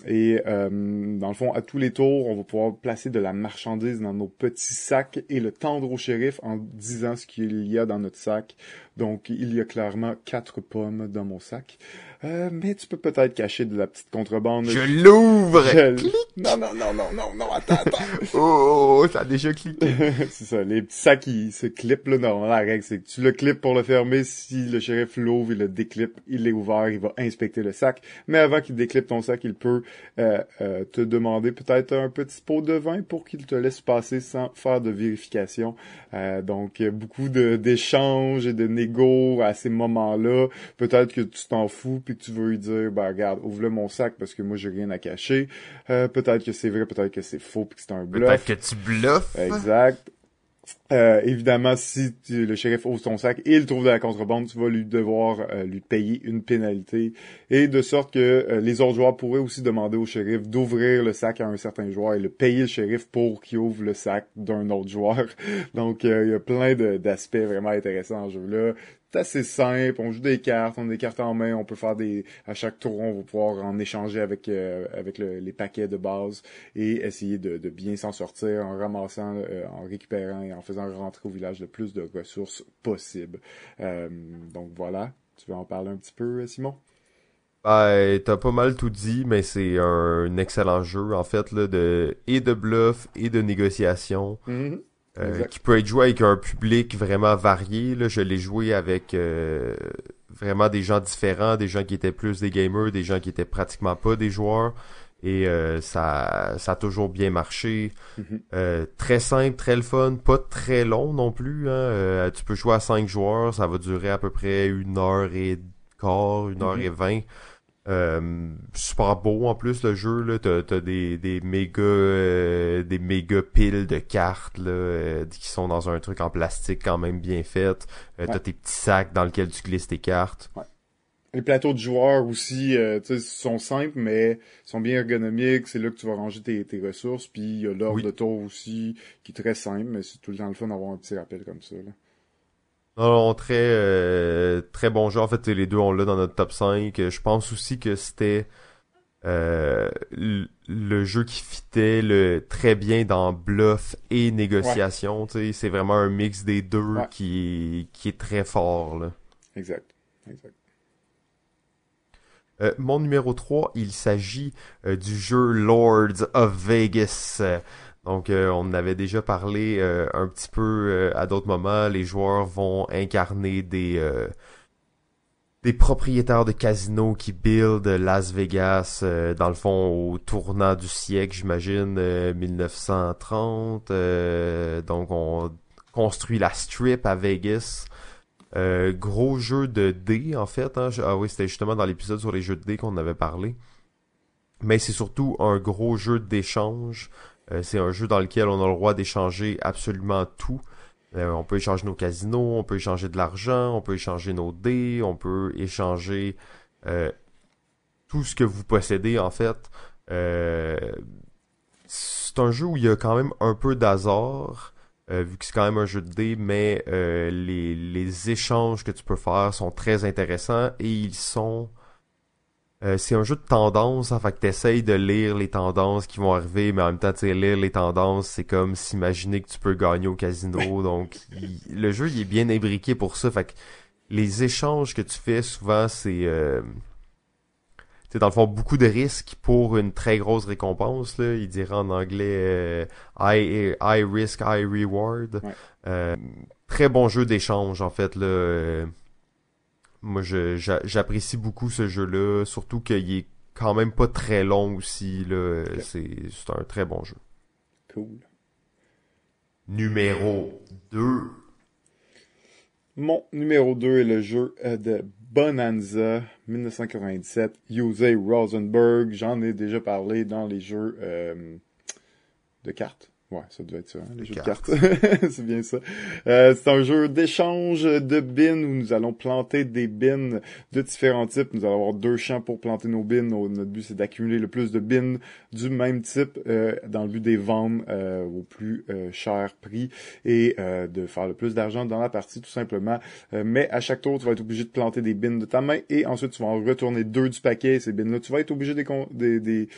et euh, dans le fond, à tous les tours, on va pouvoir placer de la marchandise dans nos petits sacs et le tendre au shérif en disant ce qu'il y a dans notre sac. Donc, il y a clairement quatre pommes dans mon sac. Euh, mais tu peux peut-être cacher de la petite contrebande. Je l'ouvre! Non, non, non, non, non, non, attends, attends. oh, ça a déjà cliqué. c'est ça, les petits sacs qui se clippent, là, non, la règle, c'est que tu le clips pour le fermer. Si le shérif l'ouvre, il le déclippe, il est ouvert, il va inspecter le sac. Mais avant qu'il déclippe ton sac, il peut euh, euh, te demander peut-être un petit pot de vin pour qu'il te laisse passer sans faire de vérification. Euh, donc, beaucoup d'échanges et de négo à ces moments-là. Peut-être que tu t'en fous puis que tu veux lui dire, ben regarde, ouvre-le mon sac parce que moi j'ai rien à cacher. peut-être que c'est vrai, peut-être que c'est faux puis que c'est un bluff. Peut-être que tu bluffes. Exact. Euh, évidemment, si le shérif ouvre ton sac et il trouve de la contrebande, tu vas lui devoir euh, lui payer une pénalité. Et de sorte que euh, les autres joueurs pourraient aussi demander au shérif d'ouvrir le sac à un certain joueur et le payer le shérif pour qu'il ouvre le sac d'un autre joueur. Donc, il y a plein d'aspects vraiment intéressants en jeu-là c'est assez simple. On joue des cartes, on a des cartes en main, on peut faire des. À chaque tour, on va pouvoir en échanger avec euh, avec les paquets de base et essayer de, bien s'en sortir en ramassant, euh, en récupérant et en faisant rentrer au village le plus de ressources possible. Euh, donc voilà. Tu veux en parler un petit peu, Simon? Ben, t'as pas mal tout dit, mais c'est un, excellent jeu, en fait, là, de, et de bluff et de négociation. Mm-hmm. Euh, qui peut être joué avec un public vraiment varié. Là. Je l'ai joué avec euh, vraiment des gens différents, des gens qui étaient plus des gamers, des gens qui étaient pratiquement pas des joueurs. Et euh, ça, ça a toujours bien marché. Mm-hmm. très simple, très le fun, pas très long non plus. Hein. tu peux jouer à 5 joueurs, ça va durer à peu près une heure et quart, une heure mm-hmm. et vingt. Euh, super beau en plus le jeu là. T'as as des des méga euh, des méga piles de cartes là euh, qui sont dans un truc en plastique quand même bien fait. T'as tes petits sacs dans lesquels tu glisses tes cartes. Ouais. les plateaux de joueurs aussi sont simples mais sont bien ergonomiques. C'est là que tu vas ranger tes, tes ressources. Puis il y a l'ordre de tour aussi qui est très simple mais c'est tout le temps le fun d'avoir un petit rappel comme ça là. Non, très euh, très bon jeu. En fait, les deux on l'a dans notre top 5. Je pense aussi que c'était euh, le jeu qui fitait le très bien dans bluff et négociation. C'est vraiment un mix des deux qui, qui est très fort. Là. Exact. exact. Euh, mon numéro 3, il s'agit du jeu Lords of Vegas. Donc, euh, on avait déjà parlé euh, un petit peu euh, à d'autres moments. Les joueurs vont incarner des des propriétaires de casinos qui build Las Vegas, dans le fond, au tournant du siècle, j'imagine, 1930. donc, on construit la strip à Vegas. gros jeu de dés, en fait. Hein. Ah oui, c'était justement dans l'épisode sur les jeux de dés qu'on avait parlé. Mais c'est surtout un gros jeu d'échange. Euh, c'est un jeu dans lequel on a le droit d'échanger absolument tout. Euh, on peut échanger nos casinos, on peut échanger de l'argent, on peut échanger nos dés, on peut échanger euh, tout ce que vous possédez en fait. c'est un jeu où il y a quand même un peu d'hasard, vu que c'est quand même un jeu de dés, mais les échanges que tu peux faire sont très intéressants et ils sont euh, c'est un jeu de tendance, hein, fait que t'essayes de lire les tendances qui vont arriver, mais en même temps, tu lire les tendances, c'est comme s'imaginer que tu peux gagner au casino. donc, le jeu, il est bien imbriqué pour ça. Fait que les échanges que tu fais, souvent, c'est... Euh, tu dans le fond, beaucoup de risques pour une très grosse récompense. Là. Il dirait en anglais euh, high, high risk, high reward. Euh, très bon jeu d'échange, en fait. là moi, j'apprécie beaucoup ce jeu-là, surtout qu'il est quand même pas très long aussi. Là. C'est, un très bon jeu. Cool. Numéro 2. Mon numéro 2 est le jeu euh, de Bonanza 1997, Jose Rosenberg. J'en ai déjà parlé dans les jeux euh, de cartes. Ouais, ça doit être ça, hein, les jeux de cartes. c'est bien ça. Euh, c'est un jeu d'échange de bins où nous allons planter des bins de différents types. Nous allons avoir deux champs pour planter nos bins. Notre but, c'est d'accumuler le plus de bins du même type euh, dans le but des vendre euh, au plus cher prix et de faire le plus d'argent dans la partie, tout simplement. mais à chaque tour, tu vas être obligé de planter des bins de ta main et ensuite, tu vas en retourner deux du paquet. Ces bins-là, tu vas être obligé de les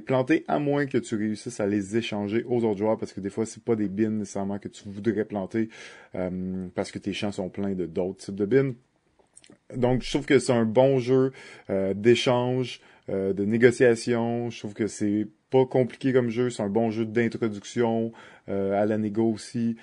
planter à moins que tu réussisses à les échanger aux autres parce que des fois, c'est pas des bins nécessairement que tu voudrais planter euh, parce que tes champs sont pleins de d'autres types de bins. Donc, je trouve que c'est un bon jeu d'échange, de négociation. Je trouve que c'est pas compliqué comme jeu, c'est un bon jeu d'introduction à la négo aussi,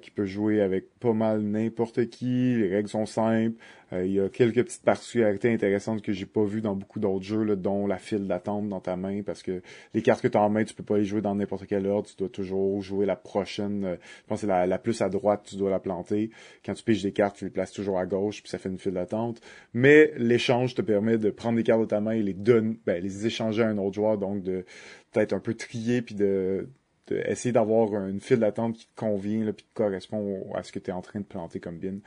qui peut jouer avec pas mal n'importe qui. Les règles sont simples. Euh, il y a quelques petites particularités intéressantes que j'ai pas vues dans beaucoup d'autres jeux, là, dont la file d'attente dans ta main, parce que les cartes que tu as en main, tu peux pas les jouer dans n'importe quel ordre, tu dois toujours jouer la prochaine, euh, je pense que c'est la, la, plus à droite, tu dois la planter. Quand tu piges des cartes, tu les places toujours à gauche, puis ça fait une file d'attente. Mais l'échange te permet de prendre des cartes de ta main et les donner, ben, les échanger à un autre joueur, donc de peut-être un peu trier, puis de essayer d'avoir une file d'attente qui te convient là, puis qui correspond à ce que tu es en train de planter comme bin.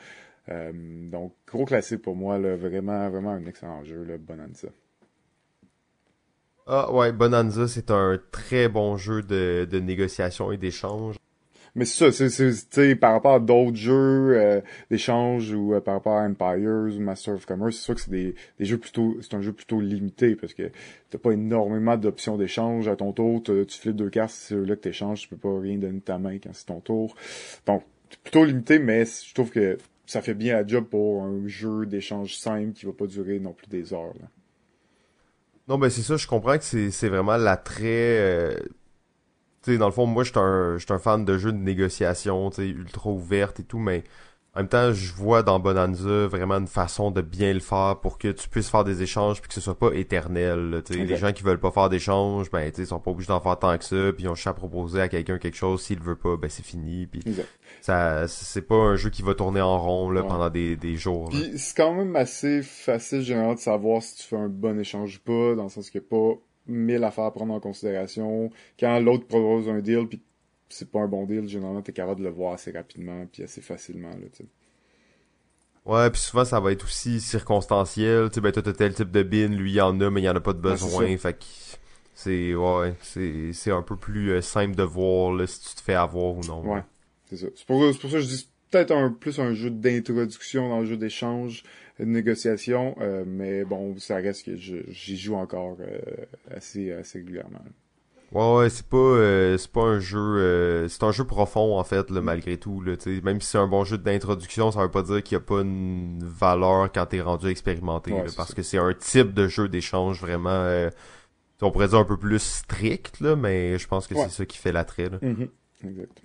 Euh, donc, gros classique pour moi, là, vraiment, vraiment un excellent jeu, là, Bonanza. Ah ouais, Bonanza, c'est un très bon jeu de, de négociation et d'échange. Mais c'est ça, c'est par rapport à d'autres jeux euh, d'échange ou euh, par rapport à Empires ou Master of Commerce, c'est sûr que c'est des, des jeux plutôt, c'est un jeu plutôt limité parce que t'as pas énormément d'options d'échange à ton tour. Tu flippes deux cartes, c'est là que t'échanges, tu peux pas rien donner de ta main quand c'est ton tour. Donc plutôt limité, mais je trouve que ça fait bien la job pour un jeu d'échange simple qui va pas durer non plus des heures. Non, ben c'est ça, je comprends que c'est vraiment l'attrait. Euh, tu sais, dans le fond, moi, je suis un, un fan de jeux de négociation, tu sais, ultra ouverte et tout, mais en même temps, je vois dans Bonanza vraiment une façon de bien le faire pour que tu puisses faire des échanges puis que ce soit pas éternel. Les gens qui veulent pas faire d'échanges, ben ils sont pas obligés d'en faire tant que ça, puis ils ont juste à proposer à quelqu'un quelque chose. S'il veut pas, ben c'est fini. Puis ça, c'est pas un jeu qui va tourner en rond là, pendant des, des jours. Puis c'est quand même assez facile généralement de savoir si tu fais un bon échange ou pas, dans le sens qu'il n'y a pas mille affaires à prendre en considération. Quand l'autre propose un deal puis c'est pas un bon deal, généralement, t'es capable de le voir assez rapidement puis assez facilement, là, tu Ouais, puis souvent, ça va être aussi circonstanciel. Tu sais, ben, toi, t'as tel type de bin, lui, il y en a, mais il y en a pas de besoin. fait que c'est, ouais, c'est, c'est un peu plus euh, simple de voir, là, si tu te fais avoir ou non. Ouais, c'est ça. C'est pour, pour ça que je dis peut-être un, plus un jeu d'introduction dans le jeu d'échange, de négociation, euh, mais bon, ça reste que j'y joue encore euh, assez, assez régulièrement. Ouais, ouais, c'est pas euh, c'est pas un jeu euh, c'est un jeu profond en fait là, malgré tout là, même si c'est un bon jeu d'introduction, ça veut pas dire qu'il y a pas une valeur quand t'es rendu expérimenté parce que c'est un type de jeu d'échange vraiment euh, on pourrait dire un peu plus strict là, mais je pense que c'est ça qui fait l'attrait là. Mm-hmm. Exact.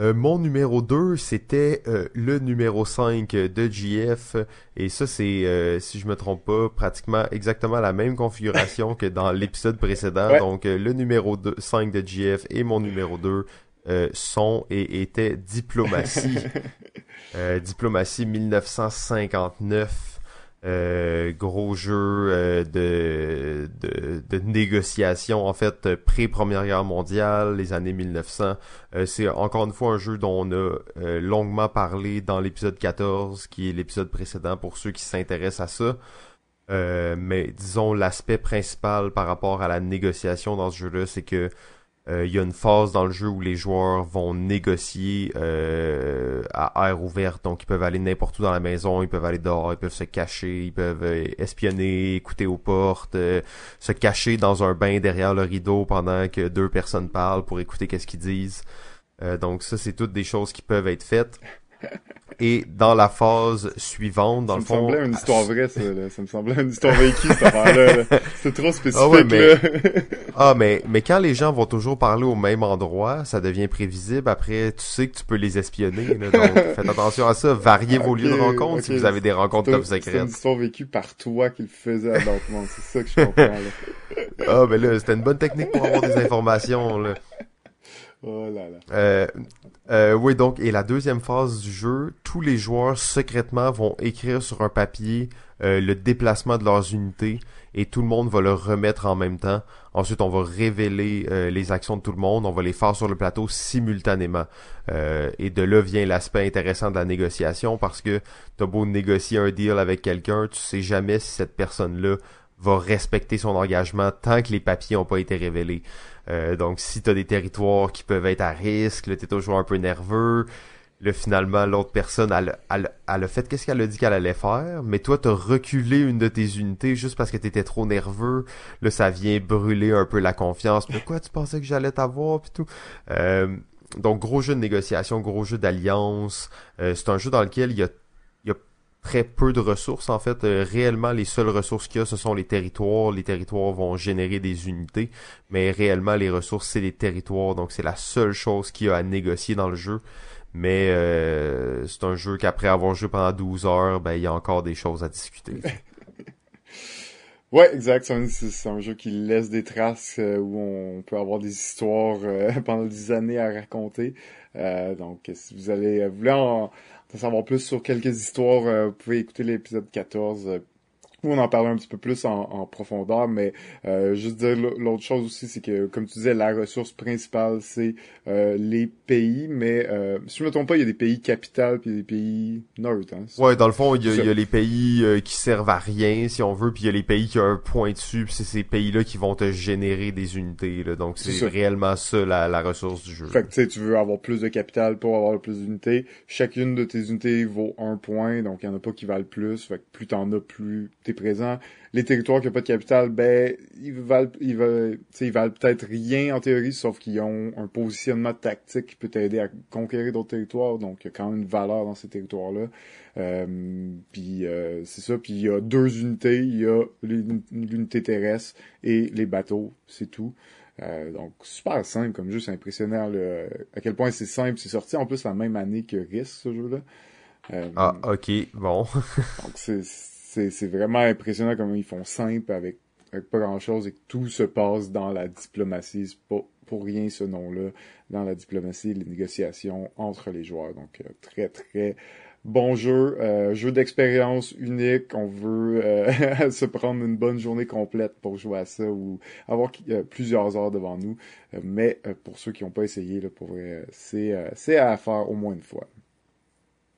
Euh, mon numéro 2, c'était euh, le numéro 5 de GF. Et ça, c'est, euh, si je me trompe pas, pratiquement exactement la même configuration que dans l'épisode précédent. Donc, le numéro 2, 5 de GF et mon numéro 2 sont et étaient Diplomatie. Diplomatie 1959. Euh, gros jeu euh, de, de, de, négociation en fait pré-première guerre mondiale, les années 1900. Euh, c'est encore une fois un jeu dont on a longuement parlé dans l'épisode 14, qui est l'épisode précédent pour ceux qui s'intéressent à ça. mais disons l'aspect principal par rapport à la négociation dans ce jeu-là, c'est que euh, il y a une phase dans le jeu où les joueurs vont négocier euh, à air ouvert, donc ils peuvent aller n'importe où dans la maison, ils peuvent aller dehors, ils peuvent se cacher, ils peuvent euh, espionner, écouter aux portes, se cacher dans un bain derrière le rideau pendant que deux personnes parlent pour écouter qu'est-ce qu'ils disent. donc ça, c'est toutes des choses qui peuvent être faites. Et dans la phase suivante, dans le fond... Ça me semblait une histoire vraie, ça, là. Ça me semblait une histoire vécue, cette affaire-là. C'est trop spécifique, ah mais... ah, mais, mais quand les gens vont toujours parler au même endroit, ça devient prévisible. Après, tu sais que tu peux les espionner, là, Donc, faites attention à ça. Variez vos lieux de rencontre si vous avez des rencontres top secrètes. C'est une histoire vécue par toi qui le faisait à. C'est ça que je comprends, là. ah, mais là, c'était une bonne technique pour avoir des informations, là. Oh là là. Euh, euh, oui, donc, et la deuxième phase du jeu, tous les joueurs secrètement vont écrire sur un papier euh, le déplacement de leurs unités et tout le monde va le remettre en même temps. Ensuite, on va révéler les actions de tout le monde, on va les faire sur le plateau simultanément. Et de là vient l'aspect intéressant de la négociation parce que t'as beau négocier un deal avec quelqu'un, tu sais jamais si cette personne-là va respecter son engagement tant que les papiers n'ont pas été révélés. Euh, donc si tu as des territoires qui peuvent être à risque, t'es toujours un peu nerveux. Là, finalement, l'autre personne, elle, elle, elle, a fait qu'est-ce qu'elle a dit qu'elle allait faire, mais toi, t'as reculé une de tes unités juste parce que t'étais trop nerveux. Là, ça vient brûler un peu la confiance. Pourquoi tu pensais que j'allais t'avoir, pis tout? Euh, donc, gros jeu de négociation, gros jeu d'alliance. Euh, c'est un jeu dans lequel il y a très peu de ressources. En fait, euh, réellement, les seules ressources qu'il y a, ce sont les territoires. Les territoires vont générer des unités, mais réellement, les ressources, c'est les territoires. Donc, c'est la seule chose qu'il y a à négocier dans le jeu. Mais euh, c'est un jeu qu'après avoir joué pendant 12 heures, ben il y a encore des choses à discuter. ouais, exact. C'est un, jeu qui laisse des traces euh, où on peut avoir des histoires pendant des années à raconter. Donc, si vous allez vous voulez en, pour savoir plus sur quelques histoires, euh, vous pouvez écouter l'épisode 14 où on en parle un petit peu plus en, profondeur, mais euh, juste dire l'autre chose aussi, c'est que, comme tu disais, la ressource principale, c'est euh, les pays, mais euh, si je me trompe pas, il y a des pays capitales puis des pays neutres. Hein, ouais, dans le fond, il y a, les pays euh, qui servent à rien, si on veut, puis il y a les pays qui ont un point dessus, puis c'est ces pays-là qui vont te générer des unités. Là, donc c'est réellement ça la, la, ressource du jeu. Fait que tu sais, tu veux avoir plus de capital pour avoir plus d'unités. Chacune de tes unités vaut un point, donc il y en a pas qui valent plus. Fait que plus t'en as, plus présent. Les territoires qui n'ont pas de capital, ben, ils valent, ils valent, ils valent peut-être rien en théorie, sauf qu'ils ont un positionnement tactique qui peut t'aider à conquérir d'autres territoires. Donc, il y a quand même une valeur dans ces territoires-là. Euh, puis euh, c'est ça. Puis il y a deux unités. Il y a l'unité terrestre et les bateaux. C'est tout. Euh, donc super simple comme jeu, c'est impressionnant à quel point c'est simple. C'est sorti en plus la même année que Risk ce jeu-là. ah ok bon. donc c'est c'est vraiment impressionnant comment ils font simple avec, pas grand chose et que tout se passe dans la diplomatie. C'est pas pour rien ce nom-là, dans la diplomatie les négociations entre les joueurs. Donc euh, très très bon jeu, euh, jeu d'expérience unique. On veut euh, se prendre une bonne journée complète pour jouer à ça ou avoir plusieurs heures devant nous. mais pour ceux qui n'ont pas essayé, là, pour c'est à faire au moins une fois.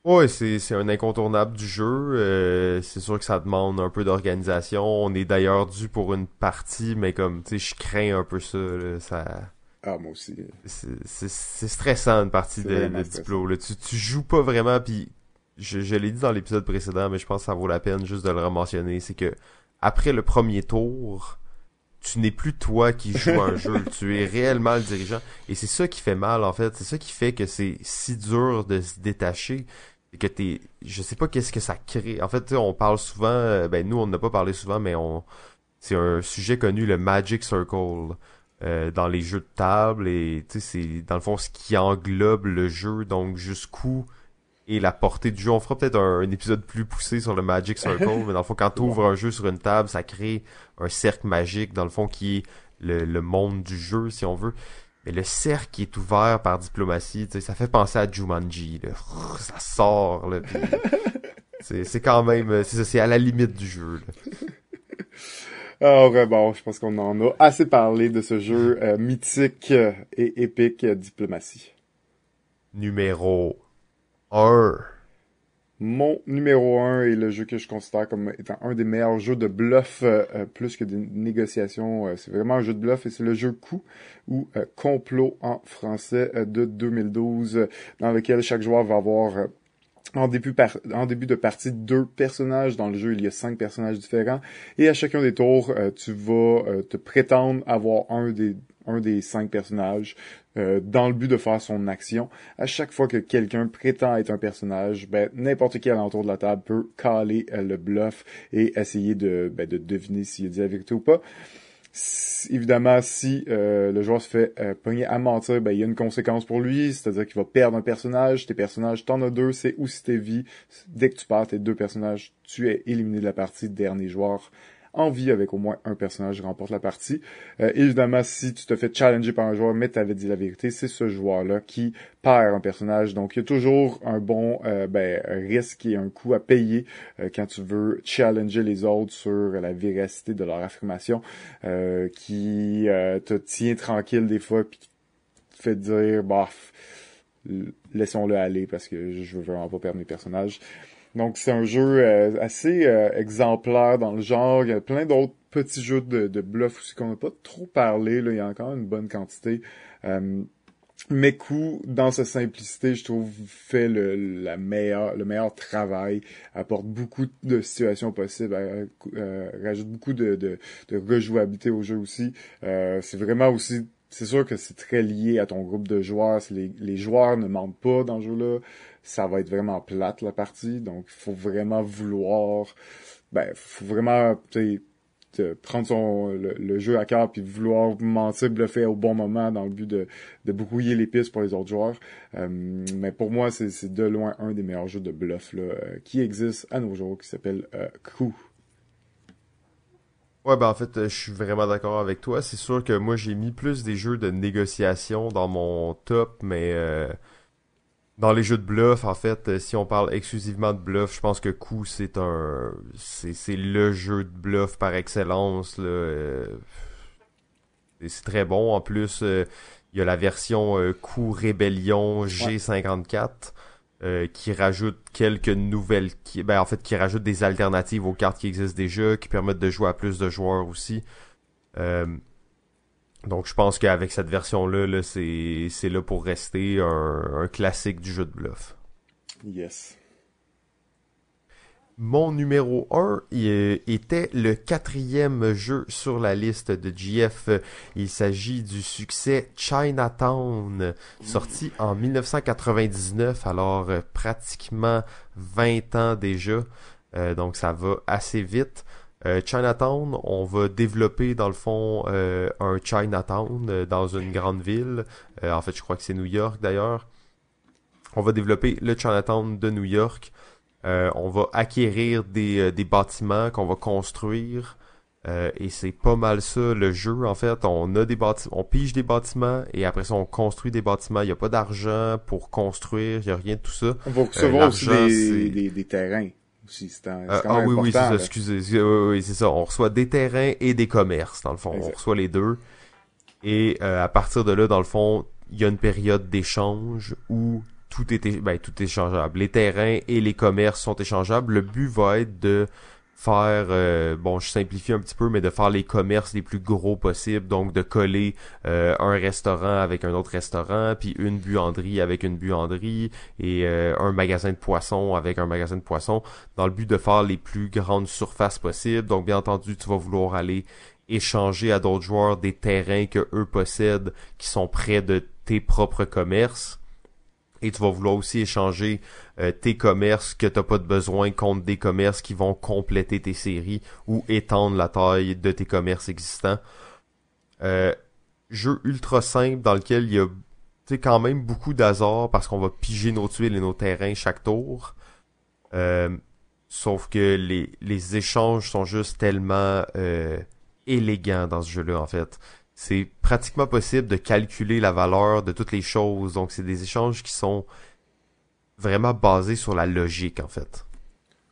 Ouais, c'est, c'est un incontournable du jeu. Euh, c'est sûr que ça demande un peu d'organisation. On est d'ailleurs dû pour une partie, mais comme, tu sais, je crains un peu ça. ça... Ah, moi aussi. C'est, c'est, stressant une partie de, de Diplo. Là. Tu, tu joues pas vraiment, puis je, je l'ai dit dans l'épisode précédent, mais je pense que ça vaut la peine juste de le mentionner. C'est que après le premier tour, tu n'es plus toi qui joue un jeu, tu es réellement le dirigeant. Et c'est ça qui fait mal, en fait. C'est ça qui fait que c'est si dur de se détacher que t'es je sais pas qu'est-ce que ça crée. En fait on parle souvent euh, ben nous on n'a pas parlé souvent mais on c'est un sujet connu le magic circle euh, dans les jeux de table et tu sais c'est dans le fond ce qui englobe le jeu. Donc jusqu'où est la portée du jeu? On fera peut-être un, épisode plus poussé sur le magic circle mais dans le fond quand tu ouvres un jeu sur une table ça crée un cercle magique dans le fond qui est le, le monde du jeu si on veut mais le cercle qui est ouvert par diplomatie, ça fait penser à Jumanji. Là. Ça sort. Là, c'est quand même... C'est c'est à la limite du jeu. Alors, bon, je pense qu'on en a assez parlé de ce jeu euh, mythique et épique euh, Diplomatie. Numéro 1. Mon numéro un est le jeu que je considère comme étant un des meilleurs jeux de bluff euh, euh, plus que des négociations. Euh, c'est vraiment un jeu de bluff et c'est le jeu coup ou complot en français de 2012 dans lequel chaque joueur va avoir en début, en début de partie deux personnages. Dans le jeu, il y a cinq personnages différents. Et à chacun des tours, tu vas te prétendre avoir un des un des cinq personnages euh, dans le but de faire son action. À chaque fois que quelqu'un prétend être un personnage, ben, n'importe qui alentour de la table peut caler euh, le bluff et essayer de, ben, de deviner s'il dit la vérité ou pas. évidemment, si euh, le joueur se fait pogner à mentir, ben, il y a une conséquence pour lui, c'est-à-dire qu'il va perdre un personnage. Tes personnages, t'en as deux, c'est aussi tes vies. Dès que tu perds tes deux personnages, tu es éliminé de la partie, dernier joueur en vie avec au moins un personnage remporte la partie. Euh, évidemment, si tu te fais challenger par un joueur, mais t'avais dit la vérité, c'est ce joueur-là qui perd un personnage. Donc, il y a toujours un bon euh, ben, risque et un coût à payer euh, quand tu veux challenger les autres sur la véracité de leur affirmation, qui te tient tranquille des fois, puis qui te fait dire, bof, laissons-le aller parce que je veux vraiment pas perdre mes personnages. Donc c'est un jeu euh, assez euh, exemplaire dans le genre. Il y a plein d'autres petits jeux de, de bluff aussi qu'on n'a pas trop parlé. Là. Il y a encore une bonne quantité. Euh, mais coup, dans sa simplicité, je trouve, fait le, le meilleur travail, apporte beaucoup de situations possibles, rajoute beaucoup de, de, de, rejouabilité au jeu aussi. c'est vraiment aussi c'est sûr que c'est très lié à ton groupe de joueurs. Les, les joueurs ne mentent pas dans ce jeu-là. Ça va être vraiment plate la partie. Donc, faut vraiment vouloir, ben, faut vraiment, prendre le, jeu à cœur puis vouloir mentir, bluffer au bon moment dans le but de, de brouiller les pistes pour les autres joueurs. Euh, mais pour moi, c'est de loin un des meilleurs jeux de bluff là, euh, qui existe à nos jours, qui s'appelle euh, Coup. Ouais, ben en fait, je suis vraiment d'accord avec toi. C'est sûr que moi, j'ai mis plus des jeux de négociation dans mon top, mais dans les jeux de bluff, en fait, euh, si on parle exclusivement de bluff, je pense que coup c'est un c'est le jeu de bluff par excellence là. Euh, c'est très bon. En plus, euh, il y a la version coup rébellion G54 qui rajoute quelques nouvelles qui ben en fait qui rajoute des alternatives aux cartes qui existent déjà, qui permettent de jouer à plus de joueurs aussi. Donc je pense qu'avec cette version-là, -là, c'est là pour rester un, classique du jeu de bluff. Yes. Mon numéro 1 était le quatrième jeu sur la liste de GF. Il s'agit du succès Chinatown, sorti en 1999, alors euh, pratiquement 20 ans déjà. Euh, donc ça va assez vite. Euh, Chinatown, on va développer dans le fond euh, un Chinatown euh, dans une grande ville. en fait, je crois que c'est New York d'ailleurs. On va développer le Chinatown de New York. on va acquérir des, des bâtiments qu'on va construire. et c'est pas mal ça le jeu en fait. On a des bâtiments, on pige des bâtiments et après ça on construit des bâtiments. Il n'y a pas d'argent pour construire, il n'y a rien de tout ça. On va recevoir aussi des, des, des terrains. Euh, ah oui, oui, c'est ça, excusez. Oui, c'est ça. On reçoit des terrains et des commerces, dans le fond. On reçoit les deux. Et euh, à partir de là, dans le fond, il y a une période d'échange où tout est, ben, tout est échangeable. Les terrains et les commerces sont échangeables. Le but va être de faire, euh, bon, je simplifie un petit peu, mais de faire les commerces les plus gros possibles, donc de coller euh, un restaurant avec un autre restaurant, puis une buanderie avec une buanderie et euh, un magasin de poissons avec un magasin de poissons, dans le but de faire les plus grandes surfaces possibles. Donc, bien entendu, tu vas vouloir aller échanger à d'autres joueurs des terrains que eux possèdent, qui sont près de tes propres commerces et tu vas vouloir aussi échanger euh, tes commerces que t'as pas de besoin contre des commerces qui vont compléter tes séries ou étendre la taille de tes commerces existants. Euh, jeu ultra simple dans lequel il y a quand même beaucoup d'hasard parce qu'on va piger nos tuiles et nos terrains chaque tour. Euh, sauf que les, les échanges sont juste tellement élégants dans ce jeu-là en fait c'est pratiquement possible de calculer la valeur de toutes les choses. Donc, c'est des échanges qui sont vraiment basés sur la logique, en fait.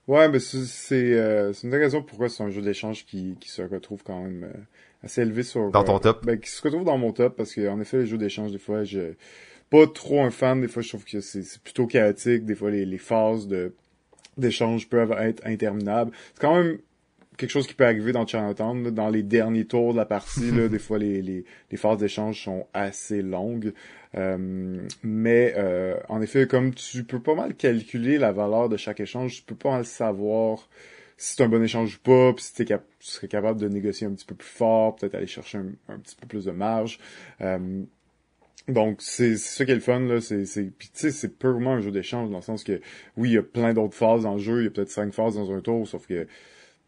Ouais, mais c'est euh, une des raisons pourquoi c'est un jeu d'échange qui, qui se retrouve quand même euh, assez élevé sur... Dans ton euh, top? Ben, qui se retrouve dans mon top, parce qu'en effet, les jeux d'échange, des fois, je pas trop un fan. Des fois, je trouve que c'est plutôt chaotique. Des fois, les, les phases de d'échange peuvent être interminables. C'est quand même quelque chose qui peut arriver dans Chinatown, dans les derniers tours de la partie, là, des fois les, les, les phases d'échange sont assez longues. Euh, mais euh, en effet, comme tu peux pas mal calculer la valeur de chaque échange, tu peux pas mal savoir si c'est un bon échange ou pas, puis si tu serais capable de négocier un petit peu plus fort, peut-être aller chercher un, petit peu plus de marge. Euh, donc c'est ça qui est le fun là, c'est puis tu sais c'est purement un jeu d'échange dans le sens que oui il y a plein d'autres phases dans le jeu, il y a peut-être cinq phases dans un tour, sauf que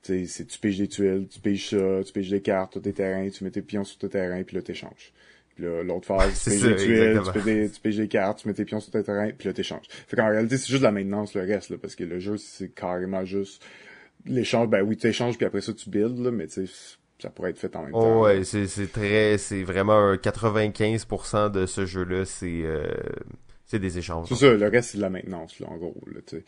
tu sais, tu piges des tuiles, tu piges ça, tu piges des cartes, tes terrains, tu mets tes pions sur tes terrains, puis là, t'échanges. Puis l'autre phase, tu piges des tuiles, tu piges des, tu piges des cartes, tu mets tes pions sur tes terrains, puis là, t'échanges. Fait qu'en réalité, c'est juste la maintenance, le reste, là, parce que le jeu, c'est carrément juste l'échange. Ben oui, tu échanges, puis après ça, tu builds, là, mais tu sais, ça pourrait être fait en même oh, temps. Ouais, c'est, c'est très, c'est vraiment un 95% de ce jeu-là, c'est, euh, c'est des échanges. C'est ça, le reste, c'est de la maintenance, là, en gros, là, tu sais.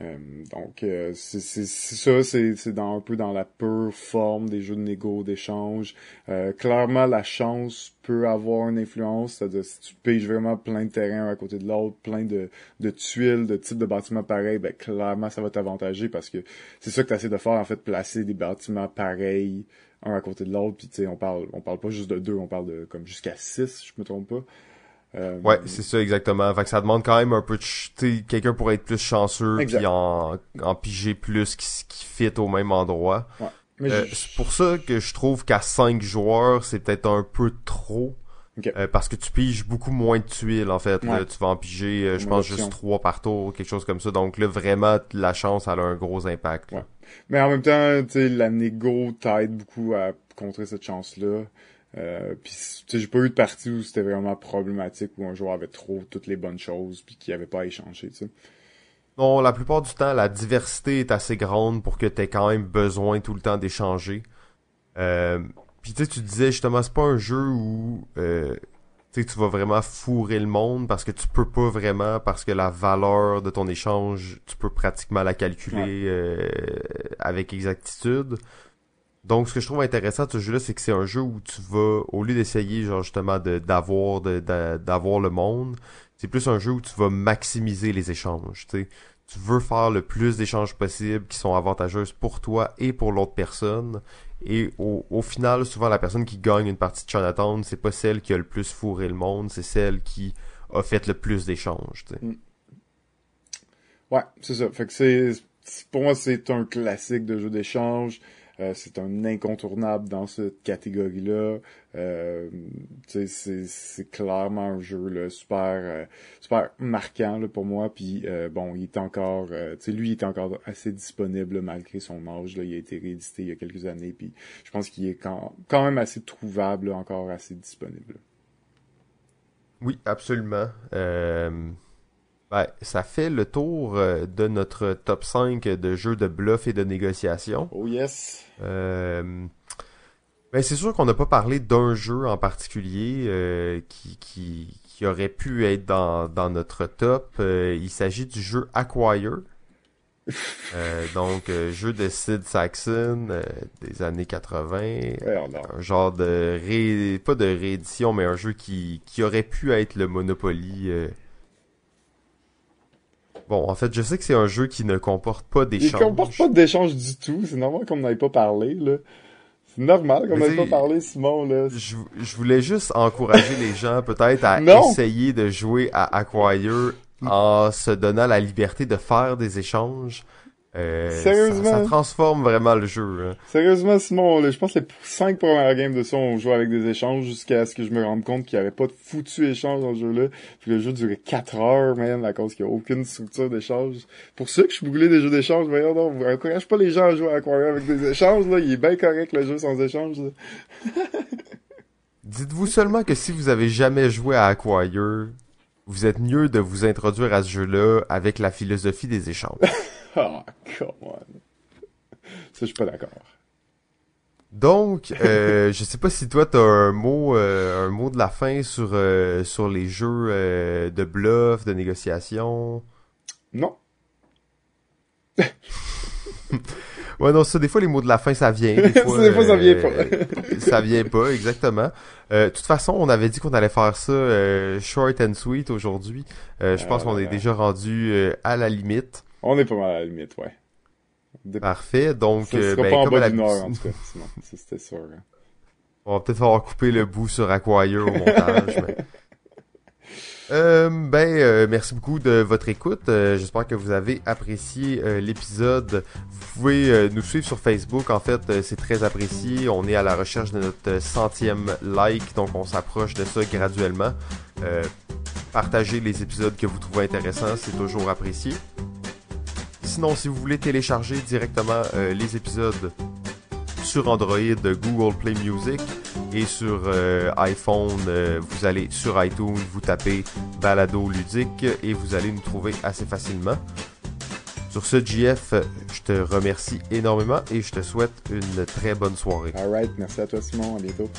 Euh, donc euh, c'est ça, c'est dans un peu dans la pure forme des jeux de négo, d'échange. Euh, clairement, la chance peut avoir une influence, c'est-à-dire si tu piges vraiment plein de terrains à côté de l'autre, plein de, de tuiles, de types de bâtiments pareils, ben clairement ça va t'avantager parce que c'est ça que tu essaies de faire en fait, placer des bâtiments pareils un à côté de l'autre, puis tu sais on parle on parle pas juste de deux, on parle de comme jusqu'à six, je me trompe pas. Euh, ouais, c'est ça exactement. Fait que ça demande quand même un peu de... Tu quelqu'un pourrait être plus chanceux puis en, en piger plus qui, qui fit au même endroit. Ouais. Euh, c'est pour ça que je trouve qu'à 5 joueurs, c'est peut-être un peu trop. parce que tu piges beaucoup moins de tuiles, en fait. tu vas en piger, je pense, juste trois par tour, quelque chose comme ça. Donc là, vraiment, la chance, elle a un gros impact. Mais en même temps, tu sais, la négo t'aide beaucoup à contrer cette chance-là. Euh, puis j'ai pas eu de partie où c'était vraiment problématique où un joueur avait trop toutes les bonnes choses puis qu'il avait pas à échanger, tu sais. Non, la plupart du temps, la diversité est assez grande pour que t'aies quand même besoin tout le temps d'échanger. Euh, puis tu sais, tu disais justement, c'est pas un jeu où euh, tu vas vraiment fourrer le monde parce que tu peux pas vraiment, parce que la valeur de ton échange, tu peux pratiquement la calculer euh, avec exactitude. Donc, ce que je trouve intéressant de ce jeu-là, c'est que c'est un jeu où tu vas, au lieu d'essayer, genre, justement, d'avoir d'avoir le monde, c'est plus un jeu où tu vas maximiser les échanges, tu veux faire le plus d'échanges possibles qui sont avantageuses pour toi et pour l'autre personne. Et au, final, souvent, la personne qui gagne une partie de Chinatown, c'est pas celle qui a le plus fourré le monde, c'est celle qui a fait le plus d'échanges. Mm. Ouais, c'est ça. Fait que c'est, pour moi, c'est un classique de jeu d'échange. Euh, c'est un incontournable dans cette catégorie-là. Euh, c'est clairement un jeu là, super euh, super marquant là, pour moi. Puis euh, bon, il est encore, lui, il est encore assez disponible malgré son âge. Là. Il a été réédité il y a quelques années. Puis je pense qu'il est quand, quand même assez trouvable, encore assez disponible. Oui, absolument. Ben, ça fait le tour euh, de notre top 5 de jeux de bluff et de négociation. Oh yes. Euh, ben, c'est sûr qu'on n'a pas parlé d'un jeu en particulier euh, qui, qui, qui, aurait pu être dans, dans notre top. il s'agit du jeu Acquire. donc, jeu de Sid Saxon des années 80. un genre de ré... pas de réédition, mais un jeu qui, qui aurait pu être le Monopoly Bon, en fait, je sais que c'est un jeu qui ne comporte pas d'échange. Il comporte pas d'échange du tout. C'est normal qu'on n'aille pas parlé, là. C'est normal qu'on n'aille pas parlé, Simon, là. Je, je voulais juste encourager les gens, peut-être, à essayer de jouer à Acquire en se donnant la liberté de faire des échanges euh, Sérieusement? Ça, transforme vraiment le jeu. Hein. Sérieusement, Simon, je pense que les cinq premières games de ça, on jouait avec des échanges jusqu'à ce que je me rende compte qu'il n'y avait pas de foutu échange dans ce jeu-là. Puis le jeu durait 4 heures même à cause qu'il n'y a aucune structure d'échange. Pour ceux que je bouglé des jeux d'échange, voyons donc, vous encouragez pas les gens à jouer à Aquarium avec des échanges, là. Il est bien correct le jeu sans échange, Dites-vous seulement que si vous avez jamais joué à Acquire, vous êtes mieux de vous introduire à ce jeu-là avec la philosophie des échanges. oh, come on. Ça, je suis pas d'accord. Donc, euh, je sais pas si toi t'as un mot, euh, un mot de la fin sur euh, sur les jeux de bluff, de négociation. Non. ouais, non, ça, des fois les mots de la fin, ça vient. Des fois, des fois ça vient pas. ça vient pas, exactement. De toute façon, on avait dit qu'on allait faire ça short and sweet aujourd'hui. je pense qu'on est déjà rendu à la limite. On est pas mal à la limite, ouais. Parfait, donc... Ça sera ben, pas en bas d'une heure, en tout cas, sinon, c'était sûr. Hein. On va peut-être falloir couper le bout sur Acquire au montage, mais... Euh, ben, euh, merci beaucoup de votre écoute. Euh, j'espère que vous avez apprécié euh, l'épisode. Vous pouvez nous suivre sur Facebook. En fait, c'est très apprécié. On est à la recherche de notre centième like, donc on s'approche de ça graduellement. partagez les épisodes que vous trouvez intéressants, c'est toujours apprécié. Sinon, si vous voulez télécharger directement euh, les épisodes sur Android, Google Play Music et sur euh, iPhone, euh, vous allez sur iTunes, vous tapez Balado Ludique et vous allez nous trouver assez facilement. Sur ce, JF, je te remercie énormément et je te souhaite une très bonne soirée. Alright, merci à toi Simon, à bientôt.